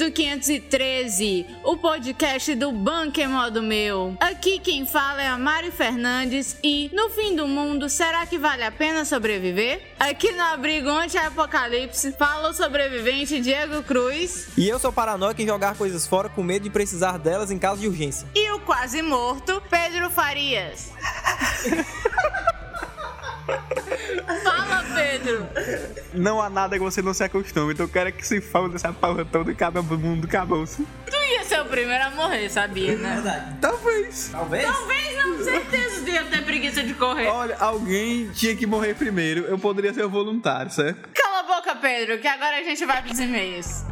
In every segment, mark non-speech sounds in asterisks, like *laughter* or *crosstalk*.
do 513, o podcast do Bunker Modo Meu. Aqui quem fala é a Mari Fernandes e, no fim do mundo, será que vale a pena sobreviver? Aqui no Abrigo Anti-Apocalipse, fala o sobrevivente Diego Cruz. E eu sou paranoico em jogar coisas fora com medo de precisar delas em caso de urgência. E o quase morto, Pedro Farias. *laughs* Fala, Pedro! Não há nada que você não se acostume, então eu quero que se fale dessa porra toda e cabe o mundo acabou-se. Tu ia ser o primeiro a morrer, sabia, né? Verdade. Talvez. Talvez? Talvez não, certeza de eu ter preguiça de correr. Olha, alguém tinha que morrer primeiro. Eu poderia ser o voluntário, certo? Cala a boca, Pedro, que agora a gente vai pros e-mails.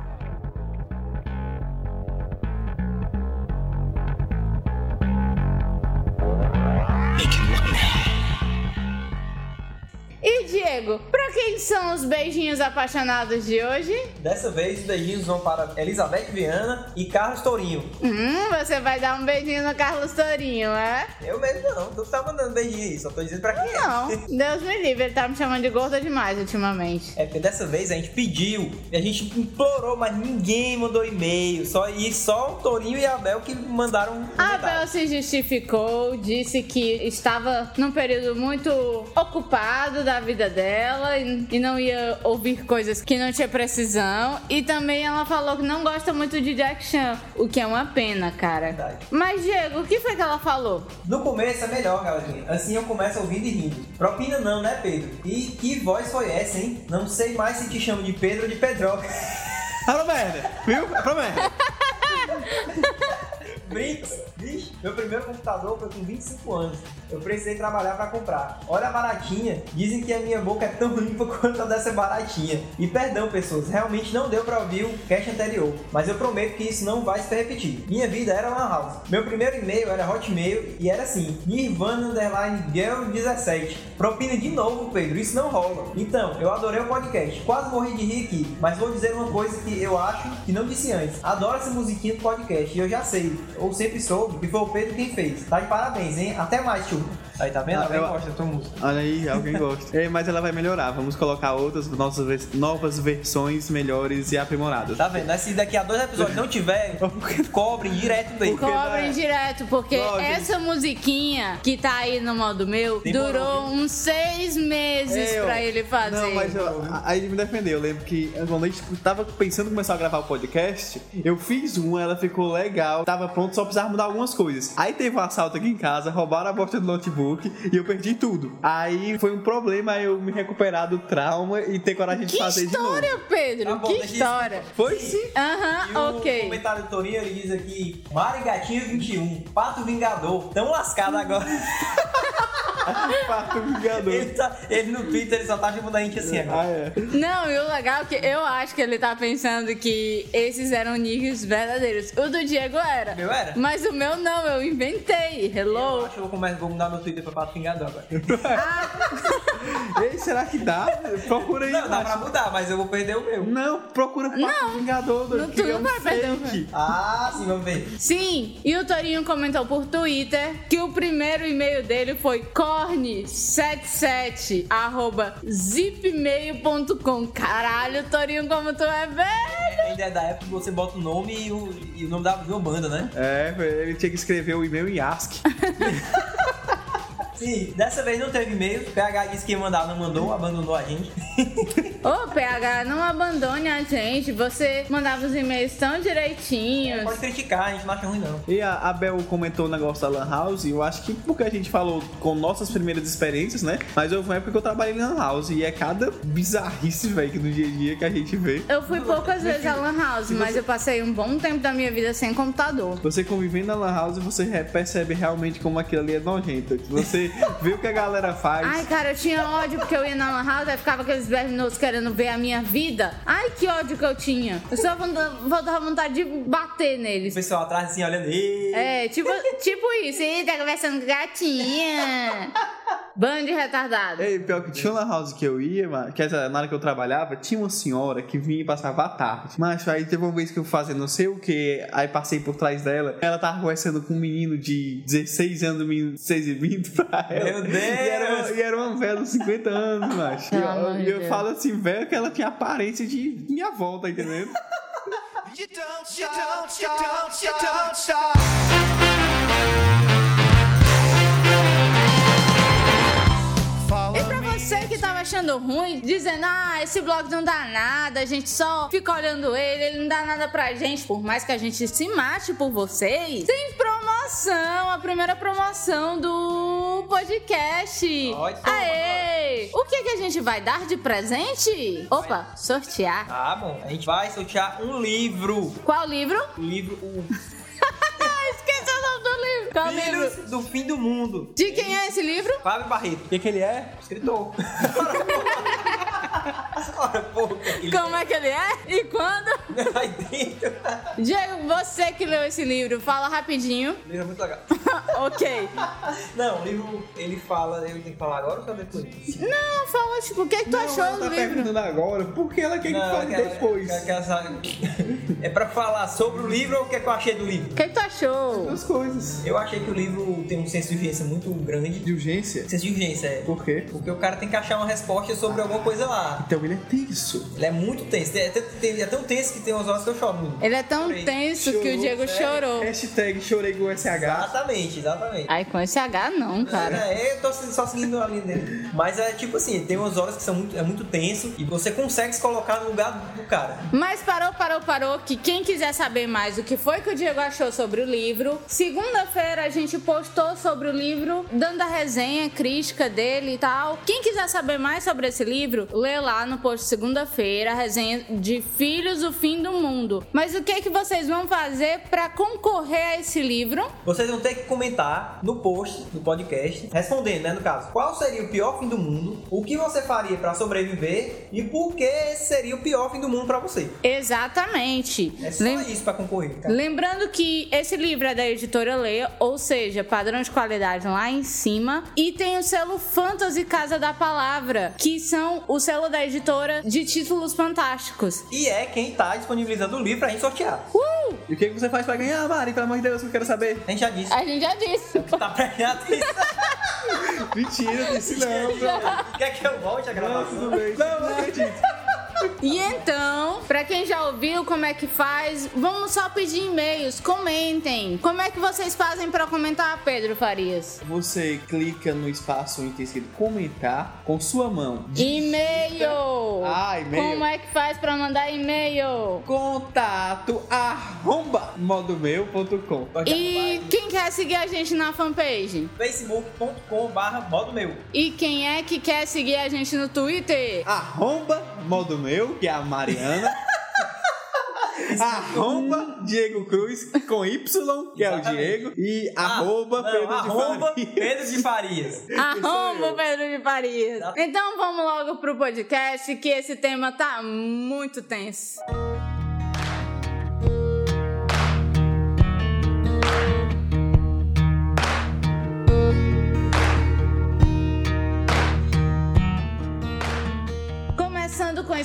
E Diego, pra quem são os beijinhos apaixonados de hoje? Dessa vez os beijinhos vão para Elizabeth Viana e Carlos Tourinho. Hum, você vai dar um beijinho no Carlos Tourinho, é? Eu mesmo não, tu tá mandando beijinho aí, só tô dizendo pra quem é. Não, Deus me livre, ele tá me chamando de gorda demais ultimamente. É porque dessa vez a gente pediu, e a gente implorou, mas ninguém mandou e-mail. Só, e só o Tourinho e a Abel que mandaram um A comentário. Bel se justificou, disse que estava num período muito ocupado da vida dela e, e não ia ouvir coisas que não tinha precisão. E também ela falou que não gosta muito de Jack Chan, o que é uma pena, cara. Verdade. Mas, Diego, o que foi que ela falou? No começo é melhor, galerinha. Assim eu começo ouvindo e rindo. Propina não, né, Pedro? E que voz foi essa, hein? Não sei mais se te chamo de Pedro ou de Pedroca. Fala merda, viu? Fala merda. *laughs* Brinks, bicho, meu primeiro computador foi com 25 anos. Eu precisei trabalhar pra comprar. Olha a baratinha, dizem que a minha boca é tão *laughs* limpa quanto a dessa baratinha. E perdão, pessoas, realmente não deu pra ouvir o cast anterior, mas eu prometo que isso não vai se repetir. Minha vida era Lan House. Meu primeiro e-mail era Hotmail e era assim: Nirvana Underline Girl 17. Propina de novo, Pedro, isso não rola. Então, eu adorei o podcast, quase morri de rir aqui, mas vou dizer uma coisa que eu acho que não disse antes. Adoro essa musiquinha do podcast e eu já sei, ou sempre soube, que foi o Pedro quem fez. Tá de parabéns, hein? Até mais, tio. Aí, tá vendo? Ah, Alguém eu- gosta da tua música. Olha aí, alguém gosta. *laughs* É, mas ela vai melhorar. Vamos colocar outras nossas novas versões melhores e aprimoradas. Tá vendo? Se daqui a dois episódios não tiver, *laughs* cobrem direto daí. Cobrem direto, porque Lógico. essa musiquinha que tá aí no modo meu Demorou, durou uns seis meses Eu- pra ele fazer. Não, mas eu, aí ele me defendeu. Eu lembro que quando a gente tava pensando em começar a gravar o podcast, eu fiz uma, ela ficou legal, tava pronto, só precisava mudar algumas coisas. Aí teve um assalto aqui em casa, roubaram a bosta do notebook e eu perdi tudo. Aí foi um problema eu me recuperar do trauma e ter coragem de Que fazer de novo. história, Pedro! Tá bom, que deixa isso. história! Foi sim. E Aham, o ok. comentário do Torinho, ele diz aqui, Mari Gatinho 21, Pato Vingador, tão lascado agora. *laughs* Pato Vingador. ele, tá, ele no Twitter, ele só tá chamando a gente assim Ah, agora. é. Não, e o legal é que eu acho que ele tá pensando que esses eram nicks verdadeiros. O do Diego era. O meu era? Mas o meu não, eu inventei. Eu Hello? acho que eu vou, começar, vou mudar meu Twitter pra Pato Vingador agora. *laughs* Ei, será que dá? Procura aí. Não, dá pra mudar, mas eu vou perder o meu. Não, procura Pato Vingador. não, que tu é não um vai perder o fake. Ah, sim, vamos ver. Sim, e o Torinho comentou por Twitter que o primeiro e-mail dele foi corne77 arroba zipmail.com. Caralho, Torinho, como tu é velho! Ainda é da época que você bota o nome e o, e o nome da, uma banda, né? É, ele tinha que escrever o e-mail em ASCII. *laughs* Sim, dessa vez não teve e-mail. O PH disse que ia mandar, não mandou, abandonou a gente. *laughs* Ô, PH, não abandone a gente. Você mandava os e-mails tão direitinhos. Pode criticar, a gente não acha ruim não. E a Abel comentou o negócio da Lan House, e eu acho que porque a gente falou com nossas primeiras experiências, né? Mas houve uma época que eu trabalhei em Lan House, e é cada bizarrice, velho, que no dia a dia que a gente vê. Eu fui poucas vezes à Lan House, mas eu passei um bom tempo da minha vida sem computador. Você convivendo na Lan House, você percebe realmente como aquilo ali é nojento. Você vê o que a galera faz. Ai, cara, eu tinha ódio porque eu ia na Lan House, aí ficava aqueles verminosos querendo ver a minha vida. Ai, que ódio que eu tinha. Eu só voltava vontade de bater O neles. pessoal atrás assim, olhando. É, tipo, tipo isso. Ih, tá conversando com gatinha. Bando de retardado. Ei, pior que tinha uma house que eu ia, mano, que essa, na hora que eu trabalhava, tinha uma senhora que vinha e passava a tarde. Mas aí teve uma vez que eu fazia não sei o que, aí passei por trás dela, ela tava conversando com um menino de 16 anos, um menino de 6 e 20 pra ela. Meu Deus! E era, uma- e era uma velha de 50 anos, macho. E eu, e eu falo assim, velho, que ela tinha aparência de minha avó, tá entendendo? *laughs* You don't stop, you don't, you don't, you don't stop. Achando ruim, dizendo, ah, esse blog não dá nada, a gente só fica olhando ele, ele não dá nada pra gente, por mais que a gente se mate por vocês, tem promoção, a primeira promoção do podcast. Tomar, Aê! O que, que a gente vai dar de presente? Opa, sortear. Tá bom, a gente vai sortear um livro. Qual livro? O livro o livro. Filhos do Fim do Mundo. De quem é esse livro? Fábio Barreto. O que, que ele é? Escritor. *laughs* Ora, Como é que ele é? E quando? aí dentro. Diego, você que leu esse livro, fala rapidinho. O livro é muito legal. *laughs* ok. Não, o livro, ele fala, eu tenho que falar agora ou só depois? Não, fala, tipo, o que, que tu achou ela do tá livro? perguntando agora porque ela quer que fale aquela- depois. aquela- *laughs* é pra falar sobre o livro ou o que, é que eu achei do livro? O que, que tu achou? As coisas. Eu achei que o livro tem um senso de urgência muito grande. De urgência? Senso de urgência, é. Por quê? Porque o cara tem que achar uma resposta sobre alguma coisa lá. Então ele é tenso. Ele é muito tenso. É, tão- tem- é tão tenso que tem umas horas que eu choro muito. Ele é tão Chorei. tenso que o Chorou, Diego sério? chorou. Hashtag chorei com SH. Exatamente, exatamente. Ai, com esse H não, cara. É, eu tô só seguindo a linha dele. Mas é tipo assim, tem umas horas que são muito, é muito tenso e você consegue se colocar no lugar do cara. Mas parou, parou, parou, que quem quiser saber mais o que foi que o Diego achou sobre o livro, segunda-feira a gente postou sobre o livro, dando a resenha, crítica dele e tal. Quem quiser saber mais sobre esse livro, lê lá no post segunda-feira a resenha de Filhos do Fim do Mundo. Mas o que que vocês vão fazer pra concorrer a esse livro? Vocês vão ter que comentar no post do podcast, respondendo, né, no caso, qual seria o pior fim do mundo, o que você faria pra sobreviver e por que esse seria o pior fim do mundo pra você. Exatamente. É só Lem- isso pra concorrer, cara. Lembrando que esse livro é da editora Leia, ou seja, padrão de qualidade lá em cima. E tem o selo Fantasy Casa da Palavra, que são o selo da editora de títulos fantásticos. E é quem tá disponibilizando o livro pra gente sortear. Uh! E o que, você faz pra ganhar, Mari? Pelo amor de Deus, eu quero saber. A gente já disse. A gente já disse. *laughs* Tá prestando atenção. *laughs* Mentira, disse não. Quer que eu volte a Não, gravação? tudo bem. Não, não acredito. E então, pra quem já ouviu como é que faz, vamos só pedir e-mails. Comentem. Como é que vocês fazem pra comentar, Pedro Farias? Você clica no espaço tem escrito comentar com sua mão. E-mail. Ah, e-mail. Como é que faz pra mandar e-mail? Contato arromba modomeu.com. E quem quer seguir a gente na fanpage? facebook.com barra modo meu. E quem é que quer seguir a gente no Twitter? Arromba modomeu, que é a Mariana. *laughs* arromba Diego Cruz com Y, que é o. Diego. E arroba Não, Pedro arroba de. Pedro de Farias. *laughs* Arromba Pedro de Farias. Então vamos logo pro podcast que esse tema tá muito tenso.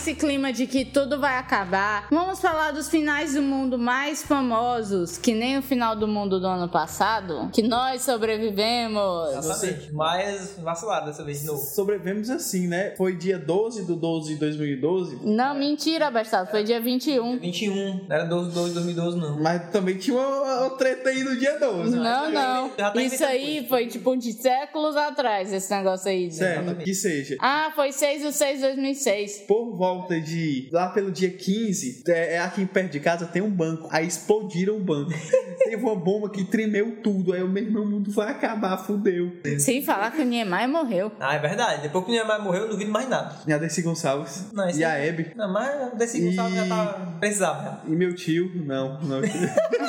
Esse clima de que tudo vai acabar, vamos falar dos finais do mundo mais famosos, que nem o final do mundo do ano passado, que nós sobrevivemos. Exatamente. Mas vacilado dessa vez de novo. Sobrevivemos assim, né? Foi dia 12 do 12 de 2012. Não, mentira, Bastardo, foi dia 21. 21, não era 12 de 12 de 2012 não. Mas também tinha uma, uma treta aí no dia 12. Não, não. tá Isso inventando aí coisa. foi tipo de séculos atrás, esse negócio aí. Certo, que seja. Ah, foi 6 de 6 de 2006. Por volta de. Lá pelo dia 15, é, é aqui perto de casa tem um banco. Aí explodiram o banco. *laughs* Teve uma bomba que tremeu tudo. Aí o meu irmão, mundo vai acabar, fudeu. Sem falar que o Niemeyer morreu. Ah, é verdade. Depois que o Neymar morreu, eu não duvido mais nada. E a Desi Gonçalves. Não, e a aí- Hebe. Não, mas desse Gonçalves já tá... Precisava. E meu tio. Não, não. *laughs*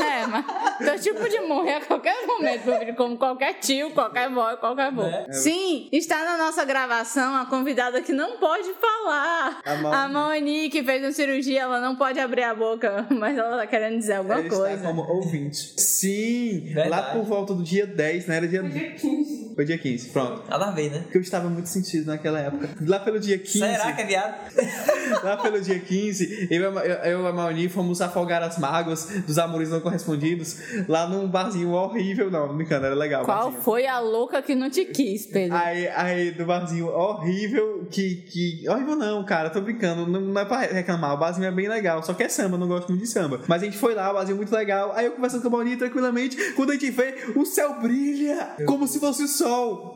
É, mas teu tipo de morrer a qualquer momento, como qualquer tio, qualquer vó, qualquer avô. Né? Sim, está na nossa gravação a convidada que não pode falar. A. A Maoni, que fez uma cirurgia, ela não pode abrir a boca, *laughs* mas ela tá querendo dizer alguma está coisa. como ouvinte. Sim, Verdade. lá por volta do dia 10, né? Era dia. Dia 15. Foi dia 15, pronto. Nada a ver, né? Porque eu estava muito sentido naquela época. Lá pelo dia 15. Será que é viado? *laughs* Lá pelo dia 15, eu, e a- eu, eu e a Mauni fomos afogar as mágoas dos amores não correspondidos lá num barzinho horrível. Não, não brincando, era legal. Qual barzinho. foi a louca que não te quis, Pedro? Aí, aí, do barzinho horrível, que, que. Horrível não, cara, tô brincando, não, não é pra reclamar. O barzinho é bem legal, só que é samba, não gosto muito de samba. Mas a gente foi lá, o barzinho é muito legal. Aí eu conversando com a Mauni tranquilamente, quando a gente vê, o céu brilha como se fosse o sol.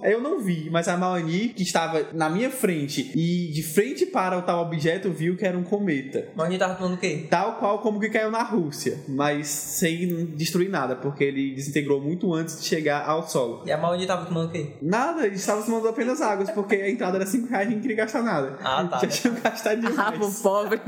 Aí eu não vi, mas a Mauni, que estava na minha frente e de frente para o tal objeto, viu que era um cometa. Mas a gente tava falando o quê? Tal qual como que caiu na Rússia, mas sem destruir nada, porque ele desintegrou muito antes de chegar ao solo. E a Maoni tava tomando o quê? Nada, eles estavam tomando apenas águas, porque a entrada era 5 reais e não queria gastar nada. Ah, tá. Já tinham gastado *laughs* Ah, demais. pobre.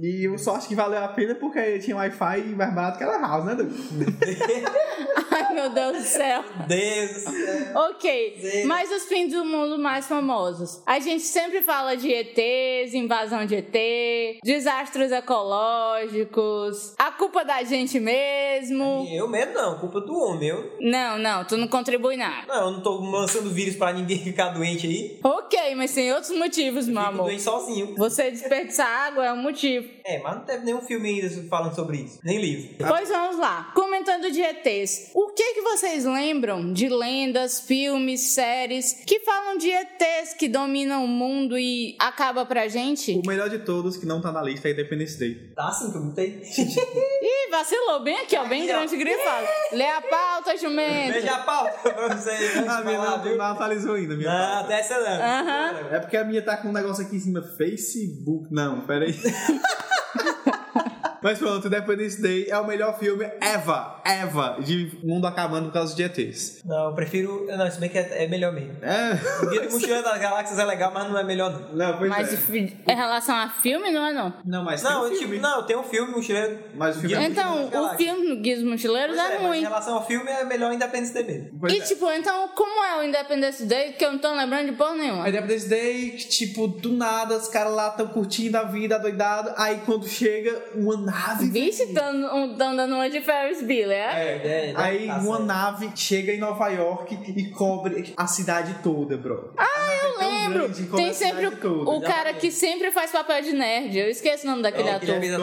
e eu só acho que valeu a pena porque tinha Wi-Fi mais barato que era house, né, Douglas? *laughs* Ai, meu Deus do céu. Deus do céu. Ok, Zero. mas os fins do mundo mais famosos. A gente sempre fala de ETs, invasão de ET, desastres ecológicos, a culpa da gente mesmo. Eu mesmo não, culpa do homem. Eu, Não, não, tu não contribui nada. não, eu não tô lançando vírus pra ninguém *laughs* ficar doente aí. Ok, mas tem outros motivos, meu amor. doente sozinho. Você desperdiçar água é um motivo. É, mas não teve nenhum filme ainda falando sobre isso. Nem livro. Pois vamos lá. Comentando de ETs, o que que vocês lembram de lendas, filmes, séries que falam de ETs que dominam o mundo e acaba pra gente? O melhor de todos, que não tá na lista, é Independence Day. Tá assim que eu botei. *laughs* Ih, vacilou bem aqui, ó, bem Aqui, ó. grande grifado. Lê a pauta, jumento. Beija a pauta pra você. *laughs* antes de A minha falar, não, não atualizou ainda, minha Não, pauta. dessa não. Aham. É porque a minha tá com um negócio aqui em cima, Facebook. Não, peraí. *laughs* Mas pronto, Independence Day é o melhor filme ever, ever, de mundo acabando por causa de ETs. Não, eu prefiro. Não, se bem que é, é melhor mesmo. É. O Guia do Mochileiro das Galáxias é legal, mas não é melhor não. Não, pois Mas é. em relação a filme, não é não. Não, mas Não, tem um eu, filme. tipo, não, tem um filme, Mochileiro. Mas o filme é Guia do Então, o filme do Guia dos Mochileiros Pois é é, mas em ruim. relação ao filme é melhor Independence Day mesmo. Pois E é. tipo, então, como é o Independence Day que eu não tô lembrando de porra nenhuma? Independence Day, tipo, do nada, os caras lá tão curtindo a vida, doidado. Aí quando chega uma nave. Vixe, tão, um, tão dando uma de Ferris Bueller, é? É, é, Aí tá uma certo. nave chega em Nova York e cobre a cidade toda, bro. Ah, eu Lembro, tem sempre o, o cara que sempre faz papel de nerd. Eu esqueço o nome daquele É, que ator. fez.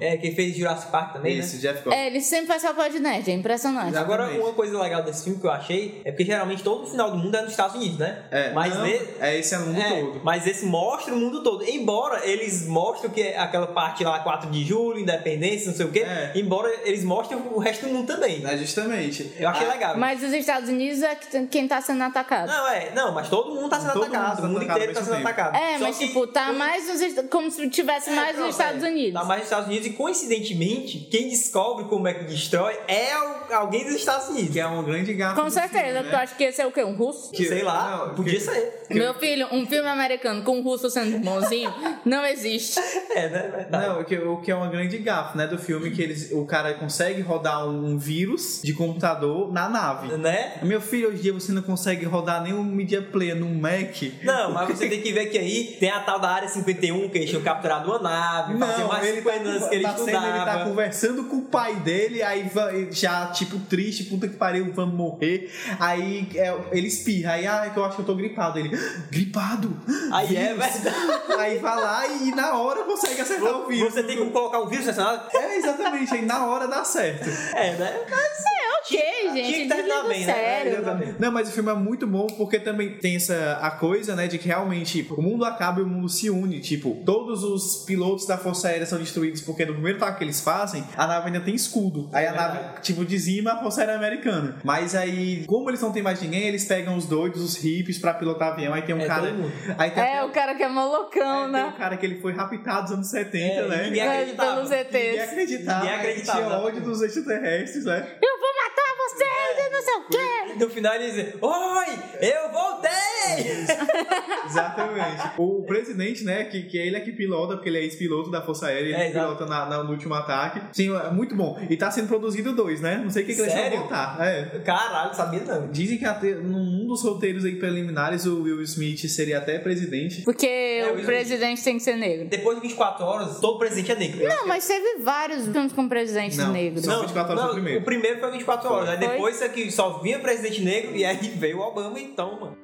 É, quem fez Jurassic Park também, Esse, né? Jeff Goldblum. É, ele sempre faz papel de nerd, é impressionante. Agora, uma coisa legal desse filme que eu achei é porque geralmente todo o final do mundo é nos Estados Unidos, né? É, mas não, é esse é no mundo É, todo. Mas esse mostra o mundo todo. Embora eles mostrem que é aquela parte lá, 4 de julho, independência, não sei o quê. É. Embora eles mostrem o resto do mundo também. É, justamente. Eu achei Ah, legal. Mas os Estados Unidos é quem tá sendo atacado. Não, é. Não, mas todo mundo tá sendo Todo mundo atacado. tá o mundo atacado inteiro tá sendo tempo. atacado. É, Só mas que- tipo, tá mais nos, Est- como se tivesse É, mais pronto, nos Estados é. Unidos. Tá mais nos Estados Unidos e coincidentemente, quem descobre como é que destrói é alguém dos Estados Unidos. Que é uma grande gafa. Com certeza, filme, tu né? acha que esse é o quê? Um russo? Que- Sei lá, não, podia que- ser. Meu filho, um filme americano com um russo sendo bonzinho não existe. *laughs* É, né? Verdade. Não, o que, o que é uma grande né, do filme, que eles, o cara consegue rodar um vírus de computador na nave. Né? Meu filho, hoje em dia você não consegue rodar nem um Media Player num Mac. Não, mas você tem que ver que aí tem a tal da área 51, que eles tinham capturado uma nave, fazia mais ele 50 tá, anos que ele tá sendo- estudava. ele tá conversando com o pai dele, aí já, tipo, triste, puta que pariu, vamos morrer. Aí é, ele espirra, aí, ah, é que eu acho que eu tô gripado. Ele, gripado? Aí é Vírus?" verdade. Aí vai lá e na hora consegue acertar o vírus. Você tem como colocar um vírus nave? É, exatamente, aí na hora dá certo. É, né? É ok, Tinha gente. que terminar bem, o né? Não, mas o filme é muito bom porque também tem essa a coisa, né, de que realmente o mundo acaba e o mundo se une. Tipo, todos os pilotos da Força Aérea são destruídos porque no primeiro ataque que eles fazem, a nave ainda tem escudo. Aí a nave, tipo, dizima a Força Aérea Americana. Mas aí, como eles não têm mais ninguém, eles pegam os doidos, os hippies pra pilotar avião. Aí tem um É, cara. Aí tem É, até- o cara que é malucão, é, tem né? um cara que ele foi raptado nos anos 70, É, né? ninguém É, acreditava. Pelos Ninguém ETs. acreditava. Ninguém acreditava, Tinha ódio dos extraterrestres, né? Eu vou matar vocês e não sei o quê. No final ele diz: Oi, eu voltei! *laughs* Exatamente. O presidente, né, que, que ele é que pilota, porque ele é ex-piloto da Força Aérea, ele É, pilota na, na- no último ataque. Sim, é muito bom. E tá sendo produzido dois, né? Não sei o que, que eles vão botar. É. Caralho, sabia não. Dizem que até, não, não dos roteiros aí preliminares, o Will Smith seria até presidente. Porque É, o o presidente tem que ser negro. Depois de 24 horas, todo presidente é negro. Não, mas teve vários filmes com presidentes Não, negros. só 24 horas foi o primeiro. O primeiro foi 24 horas. Foi. depois isso aqui só vinha presidente negro e aí veio o Obama então, mano.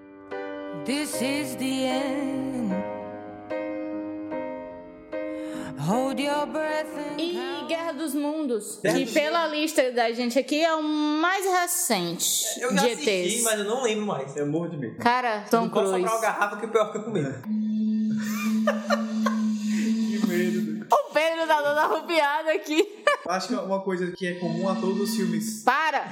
This is the end. Hold your breath and E. Guerra dos Mundos, Guerra que dos pela lista da gente aqui é o mais recente Eu já de assisti, ETs. mas eu não lembro mais. Eu morro de medo. Cara, Tom não posso Cruise. comprar uma garrafa que o pior que eu comi. *laughs* Que medo. Pedro tá dando arrupiada aqui. Acho que uma coisa que é comum a todos os filmes. Para!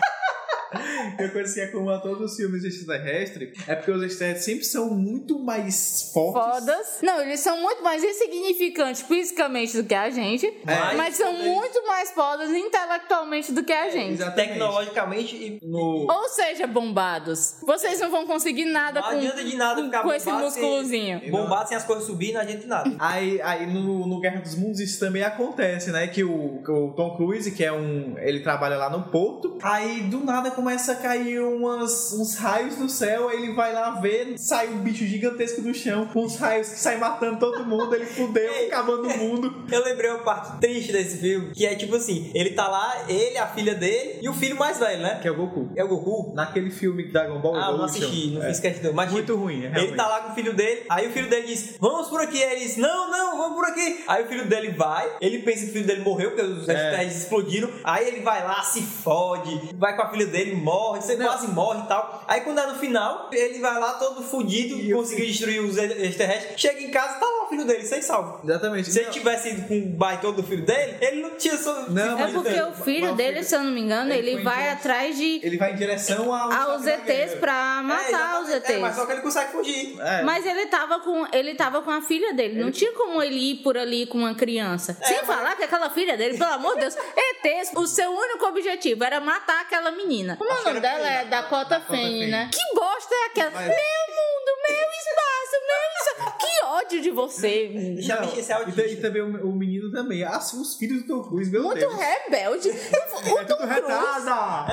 Uma coisa que é comum a todos os filmes de extraterrestre é porque os extraterrestres sempre são muito mais fortes. Fodas. Não, eles são muito mais insignificantes fisicamente do que a gente, Mas- mas são muito mais fodas intelectualmente do que a gente. Exatamente. Tecnologicamente e no. Ou seja, bombados. Vocês não vão conseguir nada Não com, adianta de nada ficar com esse sem- músculozinho. Bombado sem as coisas subir, não adianta de nada. Aí, aí no, no Guerra dos Mundos isso também acontece, né? Que o, o Tom Cruise, que é um. Ele trabalha lá no porto, aí do nada começa a cair umas, uns raios do céu, aí ele vai lá ver, sai um bicho gigantesco do chão, com os raios que sai matando todo mundo, ele fudeu, *laughs* Ei. acabando o mundo. *laughs* Eu lembrei uma parte triste desse filme, que é tipo assim, ele tá lá, ele, a filha dele e o filho mais velho, né? Que é o Goku. É o Goku. Naquele filme Dragon Ball Ah, eu não assisti, não É. fiz questão. Mas, Muito tipo, ruim, é, Ele realmente. tá lá com o filho dele, aí o filho dele diz, vamos por aqui. Aí ele diz, não, não, vamos por aqui. Aí o filho dele vai, ele pensa que o filho dele morreu, porque os É. explodiram. Aí ele vai lá, se fode, vai com a filha dele, morre, você Não. quase morre e tal. Aí quando é no final, ele vai lá todo fudido, E conseguiu destruir os extraterrestres. Chega em casa, tá lá filho dele, sem salvo. Exatamente. Se ele Não. tivesse ido com o baitão do filho dele, ele não tinha só. Não, É porque o filho mas dele, filho- se eu não me engano, ele ele, vai atrás de Ele vai em direção ao aos ETs pra matar os É, ETs. mas só que ele consegue fugir. É. Mas ele tava com ele tava com a filha dele. Não tinha como ele ir por ali com uma criança. Sem mas- falar que aquela filha dele, pelo amor de Deus, *laughs* ETs, o seu único objetivo era matar aquela menina. Como é o nome dela? É Fane. Dakota Dakota Fanning. né? Que bosta é aquela? Mas- Meu mundo, meu espaço, meu espaço. Que ódio de você. Deixa eu esse áudio. E, e também o, o menino também. Ah, os filhos do Tom Cruise, meu Muito Deus. rebelde. *laughs* O É Tom tudo Cruise. retada.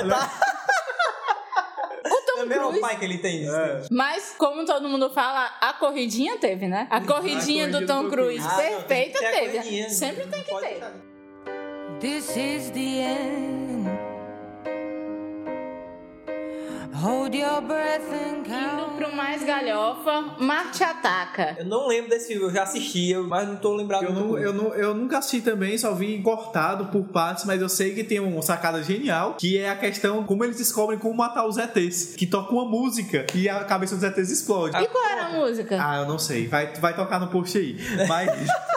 O Tom Também é o pai que ele tem. isso. É. Mas, como todo mundo fala, a corridinha teve, né? A corridinha do corridinha Tom do Tom Cruise. Cruise. Ah, não, tem que Perfeita ter a teve. Sempre tem Não que ter. This is the end. Indo count. pro mais galhofa, Marte Ataca. Eu não lembro desse filme, eu já assisti, eu- mas não tô lembrado Eu, não, eu, não, eu nunca assisti também, só vi cortado por partes, mas eu sei que tem uma sacada genial, que é a questão como eles descobrem como matar os ETs. Que toca uma música e a cabeça dos ETs explode. E qual era a música? Ah, eu não sei. Vai, vai tocar no post aí. Mas. *laughs*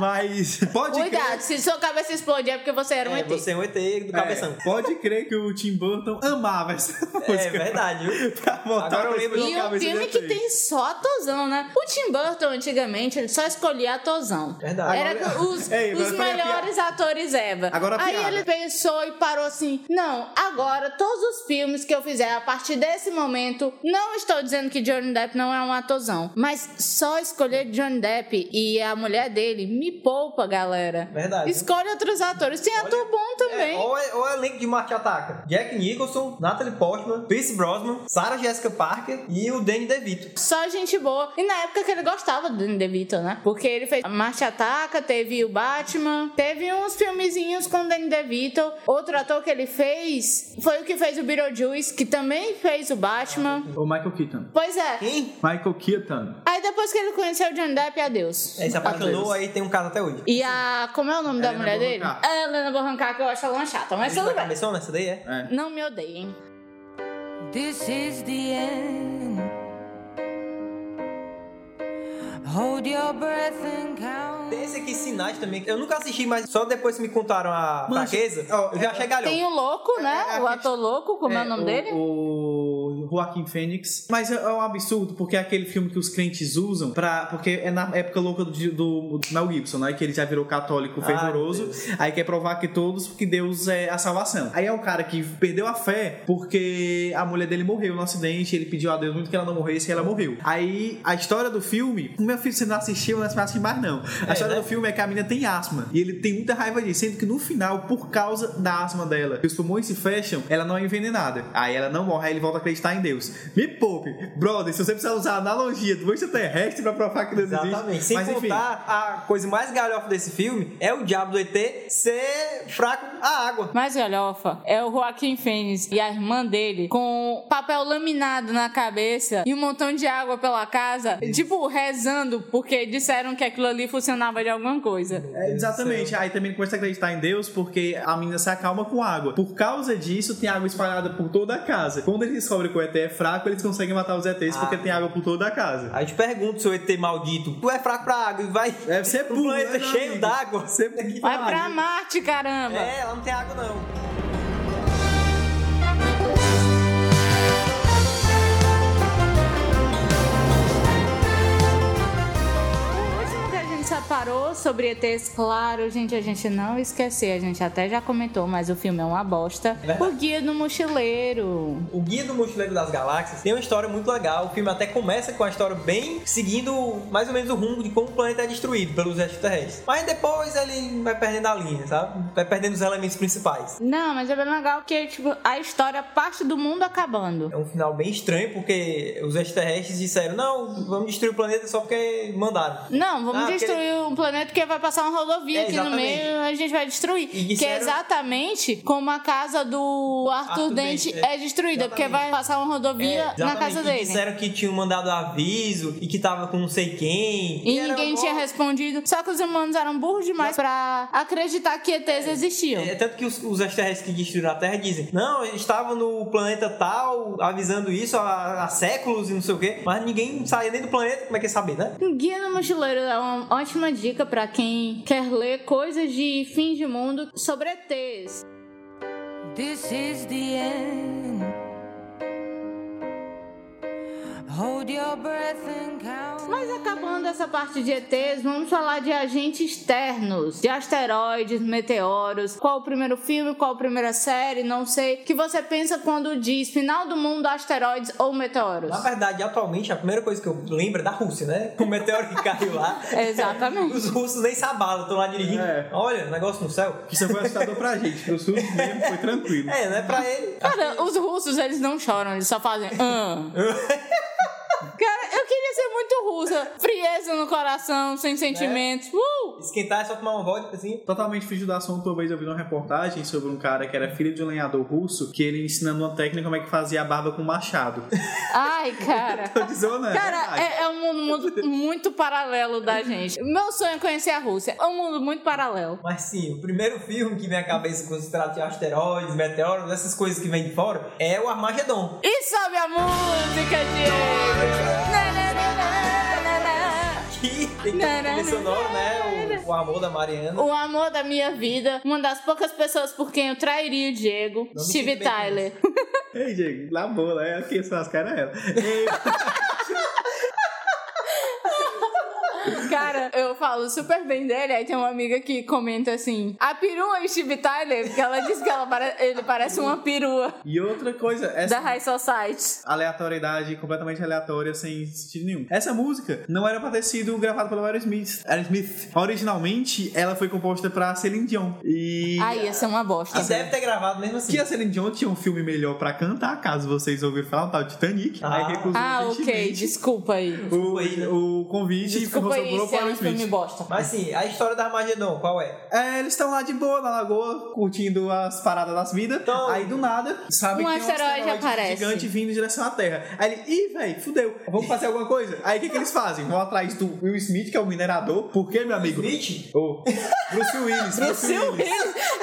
mas. *laughs* Pode Cuidado, crer. se sua cabeça explodir é porque você era um É, ET. você é um ET do cabeção. É, pode crer que o Tim Burton amava essa É, música. verdade, viu? *laughs* Pra botar Agora eu a lembro E um filme que tem só atozão, né? O Tim Burton, antigamente, ele só escolhia atozão. Verdade. Era Agora- os, *laughs* Ei, os a melhores atores ever. Agora a Aí ele pensou e parou assim: não, agora todos os filmes que eu fizer a partir desse momento, não estou dizendo que Johnny Depp não é um atorzão, mas só escolher Johnny Depp e a mulher dele me poupa, galera. Verdade. Escolhe outros atores. Tem ator bom também. É, ou, é, ou é elenco de Marte Ataca. Jack Nicholson, Natalie Portman, Pierce Brosnan, Sarah Jessica Parker e o Danny DeVito. Só gente boa. E na época que ele gostava do Danny DeVito, né? Porque ele fez Marte Ataca, teve o Batman, teve uns filmezinhos com o Danny DeVito. Outro ator que ele fez foi o que fez o Beetlejuice, que também fez o Batman. O Michael Keaton. Pois é. Quem? Michael Keaton. Aí depois que ele conheceu o Johnny Depp, adeus. É, se apaixonou, Adeus. aí tem um caso até hoje. E a. Como é o nome da Helena mulher dele? É Helena Bonham Carter, que eu acho ela uma chata, mas tudo bem. cabeçona, essa daí é? É. Não me odeiem. This is the end. Hold your breath and count. Tem esse aqui, Sinais, também. que Eu nunca assisti, mas só depois que me contaram a Mas, fraqueza, ó, eu já é- achei galhão. Tem o louco, né? é o ator louco, como é, o nome dele? O Joaquim Fênix. Mas é, é um absurdo, porque é aquele filme que os crentes usam pra. Porque é na época louca do, do, do Mel Gibson, né? Que ele já virou católico Ai, fervoroso. Deus. aí quer provar que todos, que Deus é a salvação. Aí é um cara que perdeu a fé porque a mulher dele morreu no acidente. Ele pediu a Deus muito que ela não morresse e ela morreu. Aí a história do filme. Meu filho, você não assistiu, não vai assistir mais não. A É, história né? do filme é que a menina tem asma. E ele tem muita raiva disso. Sendo que no final, por causa da asma dela, que os pulmões se fecham, ela não é envenenada. Aí ela não morre, aí ele volta a acreditar em Deus. Me poupe. Brother, se você precisar usar a analogia do extraterrestre pra provar que Deus Exatamente. existe. Sem Mas enfim. contar, a coisa mais galhofa desse filme é o diabo do ET ser fraco à água. Mais galhofa é o Joaquim Fênix e a irmã dele com papel laminado na cabeça e um montão de água pela casa, tipo rezando porque disseram que aquilo ali funcionava de alguma coisa. É, exatamente. Aí também começa a acreditar em Deus porque a menina se acalma com água. Por causa disso, tem água espalhada por toda a casa. Quando eles descobrem que o ET é fraco, eles conseguem matar os ETs porque tem água por toda a casa. Aí te pergunto, seu ET maldito, tu é fraco pra água e vai Deve ser pro burro, planeta né, meu cheio d'água. Você Vai pra Marte, caramba! É, lá não tem água não. Separou sobre ETs, claro, gente, a gente não esquecer, a gente até já comentou, mas o filme é uma bosta. Verdade. O Guia do Mochileiro. O Guia do Mochileiro das Galáxias tem uma história muito legal. O filme até começa com a história bem seguindo mais ou menos o rumo de como o planeta é destruído pelos extraterrestres. Mas depois ele vai perdendo a linha, sabe? Vai perdendo os elementos principais. Não, mas é bem legal que tipo, a história parte do mundo acabando. É um final bem estranho porque os extraterrestres disseram: não, vamos destruir o planeta só porque mandaram. Não, vamos Ah, destruir o planeta porque vai passar uma rodovia É, aqui no meio a gente vai destruir. E Que é exatamente como a casa do Arthur, Arthur Dente Dente, é. é, destruída, Exatamente. porque vai passar uma rodovia É, na casa E dele. disseram que tinham mandado aviso e que tava com não sei quem. E era ninguém tinha respondido. Só que os humanos eram burros demais pra acreditar que ETs existiam. É tanto que os, os extraterrestres que destruíram a Terra dizem: Não, eles estavam no planeta tal, avisando isso há, há séculos e não sei o quê. Mas ninguém saía nem do planeta, como é que ia saber, né? Guia do Mochileiro é uma ótima dica pra quem quer ler coisas de fim de mundo sobre ETs. This is the end. Mas acabando essa parte de ETs, vamos falar de agentes externos, de asteroides, meteoros. Qual o primeiro filme, qual a primeira série, não sei. O que você pensa quando diz final do mundo, asteroides ou meteoros? Na verdade, atualmente, a primeira coisa que eu lembro é da Rússia, né? O meteoro que *laughs* caiu lá. Exatamente. Os russos nem sabalam, estão lá dirigindo. É. Olha, negócio no céu. Isso foi assustador pra gente. Pro sul mesmo foi tranquilo. É, não é pra ele. Cara, os russos, eles não choram, eles só fazem. "Ah". *laughs* Cara, eu queria ser muito russa. Frieza no coração, sem sentimentos. Uh! Esquentar é só tomar uma vodka assim. Totalmente fugiu do assunto, uma vez eu vi uma reportagem sobre um cara que era filho de um lenhador russo, que ele ensinando uma técnica como é que fazia a barba com machado. *laughs* Ai, cara. *laughs* Tô dizendo, né? Cara, é, é um mundo muito, muito paralelo da gente. Meu sonho é conhecer a Rússia. É um mundo muito paralelo. Mas sim, o primeiro filme que vem à cabeça quando se trata de asteroides, meteoros, essas coisas que vêm de fora, é o Armagedon. E sobe a música, Diego! Que tem sonoro, né? O, o amor da Mariana. O amor da minha vida, uma das poucas pessoas por quem eu trairia o Diego, Steve Tyler. Ei, Diego, na boa, né? Quem são as caras é ela. Ei, *laughs* Cara, eu falo super bem dele, aí tem uma amiga que comenta assim: a perua é Steve Tyler, porque ela diz que ela pare- ele parece uma perua E outra coisa, essa da High Society. aleatoriedade completamente aleatória, sem sentido nenhum. Essa música não era pra ter sido gravada pelo Aerosmith. Aerosmith. Originalmente, ela foi composta pra Celine Dion. E... Ai, ia ser uma bosta. E deve ter gravado mesmo assim. Que a Celine Dion tinha um filme melhor pra cantar, caso vocês ouviram falar, o tal Titanic. Ah. aí recusou Ah, ok, desculpa aí. Desculpa aí, né? o, o convite Desculpa aí sobrou se é o um filme Smith. bosta. Mas sim, a história da Armagedon, qual é? É, eles estão lá de boa na lagoa, curtindo as paradas das vidas. Então- aí do nada, sabe Um que tem asteroide aparece. gigante vindo em direção à Terra. Aí ele, ih, velho, fudeu, vamos fazer alguma coisa. Aí o que, que eles fazem? Vão atrás do Will Smith, que é o minerador. Por quê, meu amigo? Smith? Ô, Bruce Willis. Bruce Willis,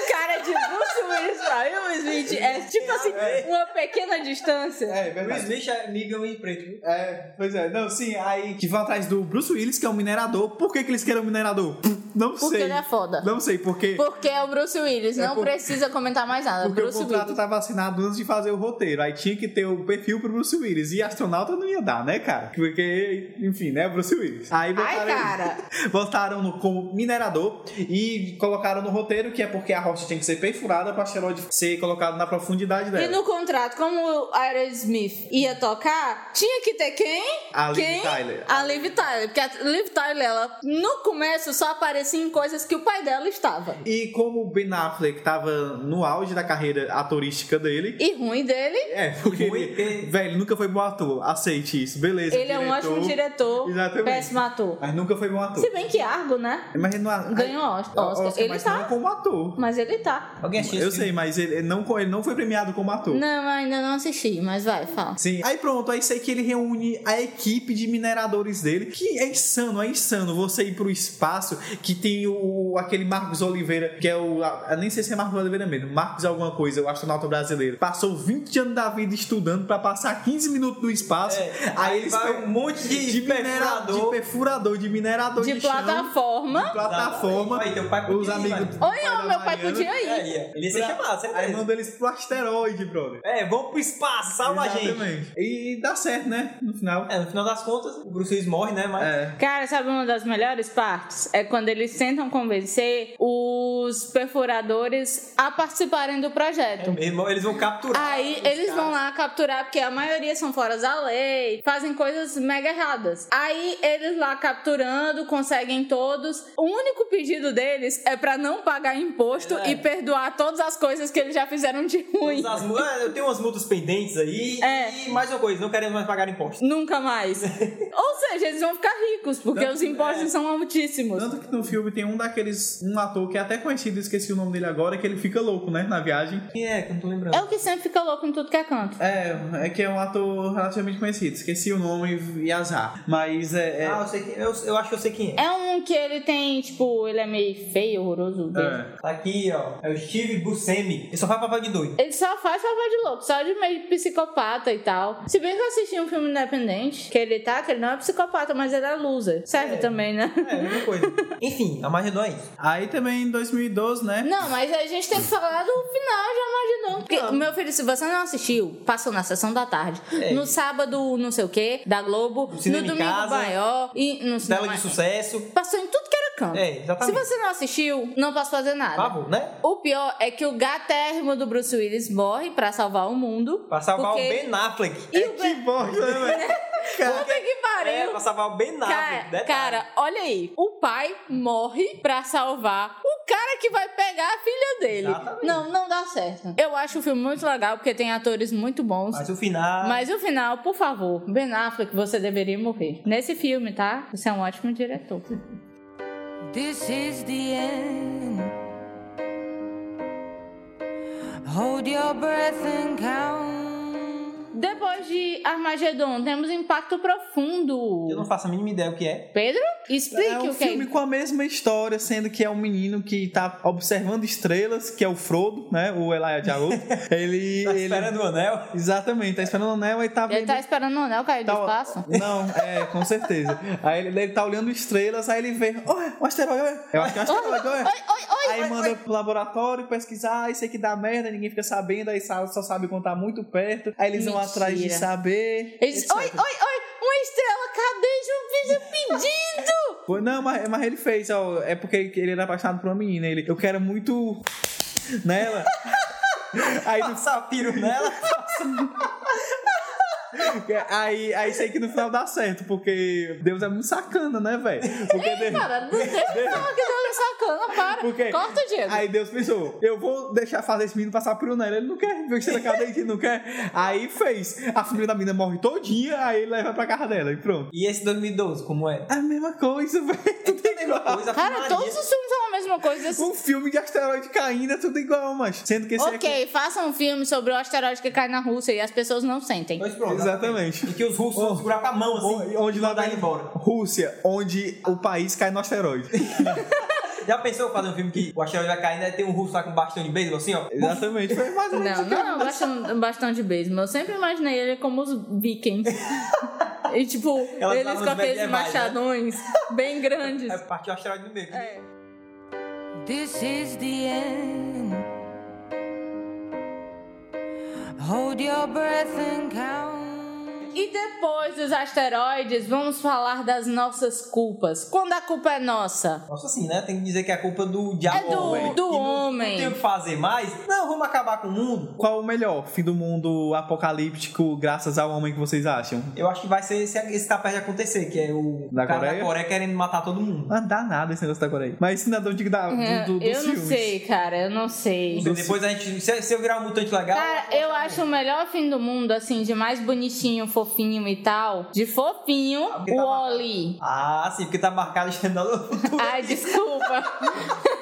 cara de Bruce Willis pra Will Smith é tipo assim, uma pequena distância. É, Will. Smith é amigo e preto? É, pois é. Não, sim, aí que vão atrás do Bruce Willis, que é um minerador. Por que, que eles um minerador? Não Porque sei. ele é foda. Não sei, porque... Porque é o Bruce Willis, É não por- precisa comentar mais nada. Porque Bruce o contrato Willis. tava assinado antes de fazer o roteiro. Aí tinha que ter o perfil pro Bruce Willis. E astronauta não ia dar, né, cara? Porque, enfim, né, Bruce Willis. Aí botaram, Ai, cara. *laughs* botaram no, como minerador e colocaram no roteiro que é porque a rocha tinha que ser perfurada para asteroide ser colocado na profundidade dela. E no contrato, como o Aerosmith ia tocar, tinha que ter quem? A Liv quem? Tyler. A Liv Tyler. Porque a Liv Tyler, ela no começo só aparecia em coisas que o pai dela estava. E como o Ben Affleck tava no auge da carreira atorística dele. E ruim dele, É, porque Ruim, ele, velho, nunca foi bom ator. Aceite isso, beleza. ele é um ótimo diretor, Exatamente. péssimo ator. Mas nunca foi bom ator. Se bem que Argo, né? Mas ele não Ganhou Oscar. Oscar. Ele mas tá. não como ator. Mas ele tá. Alguém assistiu Eu sei, mas ele não, ele não foi premiado como ator. Não, ainda não assisti, mas vai, fala. Sim. Aí pronto, aí sei que ele reúne a equipe de mineradores dele, que é insano, é insano você ir pro espaço, que tem o aquele Marcos Oliveira, que é o eu nem sei se é Marcos Oliveira mesmo, Marcos alguma coisa, o astronauta brasileiro. Passou 20 anos da vida estudando pra passar 15 minutos no espaço. É, aí aí eles vai um monte de minerador, de perfurador, de minerador De chão, plataforma. de plataforma. Aí teu pai os amigos Oi, ó, meu pai podia ir. É. Ele ia chamado, Aí certeza. manda eles pro asteroide, brother. É, vamos pro espaço, salva a gente. Exatamente. E dá certo, né? No final. É, no final das contas, o Bruce Willis morre, né? Mas É. Cara, sabe uma das melhores partes? É quando eles tentam convencer os perfuradores a participarem do projeto. Irmão, eles vão capturar. Aí eles vão caras. lá capturar, porque a maioria são fora da lei, fazem coisas mega erradas. Aí eles lá capturando, conseguem todos. O único pedido deles é pra não pagar imposto É. e perdoar todas as coisas que eles já fizeram de ruim. As Ah, eu tenho umas multas pendentes aí. É. E mais uma coisa, não queremos mais pagar impostos. Nunca mais. *laughs* Ou seja, eles vão ficar ricos, porque Não, os impostos é. São altíssimos. Tanto que no filme tem um daqueles. Um ator que é até conhecido, esqueci o nome dele agora, que ele fica louco, né? Na viagem. Quem é? Que eu não tô lembrando. É o que sempre fica louco em tudo que é canto. É, é que é um ator relativamente conhecido. Esqueci o nome e azar. Mas é. é- Ah, eu sei quem. Eu, eu acho que eu sei quem é. É um que ele tem, tipo, ele é meio feio, horroroso. dele. é. Tá aqui, ó. É o Steve Buscemi. Ele só faz papel de doido. Ele só faz papel de louco, só de meio psicopata e tal. Se bem que eu assisti um filme independente, que ele tá, que ele não é psicopata, mas ele é loser. Serve É. também, né? *laughs* É, a mesma coisa. Enfim, a Magedon é isso. Aí também em 2012, né? Não, mas a gente tem que falar do final de Armagedon. Porque, Não. meu filho, se você não assistiu, passou na sessão da tarde. É. No sábado, não sei o quê, da Globo. No, em domingo, casa. maior. E no Tela cinema- de sucesso. Passou em tudo que era canto. É, exatamente. Se você não assistiu, não posso fazer nada. Favor, né? O pior é que o gatérrimo do Bruce Willis morre pra salvar o mundo. Pra salvar porque- o Ben Affleck. E É o que Ben... bosta, *laughs* velho? Puta que pariu! É, pra salvar o Ben Cara, cara, olha aí. O pai morre pra salvar o cara que vai pegar a filha dele. Exatamente. Não, não dá certo. Eu acho o filme muito legal porque tem atores muito bons. Mas o final. Mas o final, por favor, Ben Affleck, você deveria morrer. Nesse filme, tá? Você é um ótimo diretor. This is the end. Hold your breath and count. Depois de Armagedon, temos Impacto Profundo. Eu não faço a mínima ideia o que é. Pedro, explique É um o que filme é. com a mesma história, sendo que é um menino que tá observando estrelas, que é o Frodo, né? O Elijah *laughs* Jawood. ele, Tá ele esperando o anel. Exatamente, tá esperando o anel e tá vendo... Ele tá esperando o anel cair do tá- espaço? *laughs* Não, é, com certeza. Aí ele, ele tá olhando estrelas, aí ele vê, olha, um asteroide, olha. Eu acho que é um asteroide, olha. Oi, oi, oi, Aí oi, manda oi. pro laboratório pesquisar, isso aqui dá merda, ninguém fica sabendo, aí só, sabe quando tá muito perto. Aí eles vão Mentira. Atrás de saber. Ele diz, etc. oi, oi, oi, uma estrela, cadê João pedindo? *laughs* Foi- Não, mas, mas ele fez, ó, é porque ele, era apaixonado por uma menina. Ele, eu quero muito nela. *laughs* Aí, Passar piro nela. *laughs* aí, aí sei que no final dá certo, porque Deus é muito sacana, né, velho? Porque Deus- Cara, não deixa eu falar que Deus é sacana, para. Porque Corta, Diego. Aí Deus pensou, eu vou deixar fazer esse menino passar por um nela. Ele não quer, viu que você cadente, ele não quer. Aí fez. A família da menina morre todinha, aí ele leva pra casa dela e pronto. E esse 2012, como é? É a mesma coisa, velho. Tudo igual. Coisa Cara, todos os filmes são a mesma coisa. Um filme de asteroide caindo é tudo igual, mas sendo que esse Ok, façam um filme sobre o asteroide que cai na Rússia e as pessoas não sentem. Pois pronto. Exatamente. E que os russos vão segurar com a mão assim. Onde, e mandar da ele embora. Rússia, onde o país cai no asteroide. *laughs* Já pensou fazer um filme que o asteroide vai caindo e tem um russo lá com um bastão de beisebol assim, ó? Exatamente. Foi mais ou menos Não, que não, bastão, bastão de beisebol. Eu sempre imaginei ele como os vikings. *laughs* E tipo, Aquelas eles com aqueles né? machadões bem grandes. Aí partiu o asteroide no meio. É. This is the end. Hold your breath and count. E depois dos asteroides, vamos falar das nossas culpas. Quando a culpa é nossa? Nossa, assim, né? Tem que dizer que é culpa do diabo. É do- homem, do não- homem. Não tem o que fazer mais. Não, vamos acabar com o mundo. Qual o melhor fim do mundo apocalíptico graças ao homem que vocês acham? Eu acho que vai ser esse, esse tá perto de acontecer, que é o Da cara Coreia? da Coreia querendo matar todo mundo. Não dá nada esse negócio da Coreia. Mas se nada eu digo da, do, do, dos eu não filmes. sei, cara, eu não sei. E depois a gente. Se, se eu virar um mutante legal. Cara, eu acho o melhor fim do mundo, assim, de mais bonitinho, fofinho e tal. De fofinho, porque o tá mar- Oli. Ah, sim, porque tá marcado *laughs* Janela do futuro. Ai, desculpa. *laughs*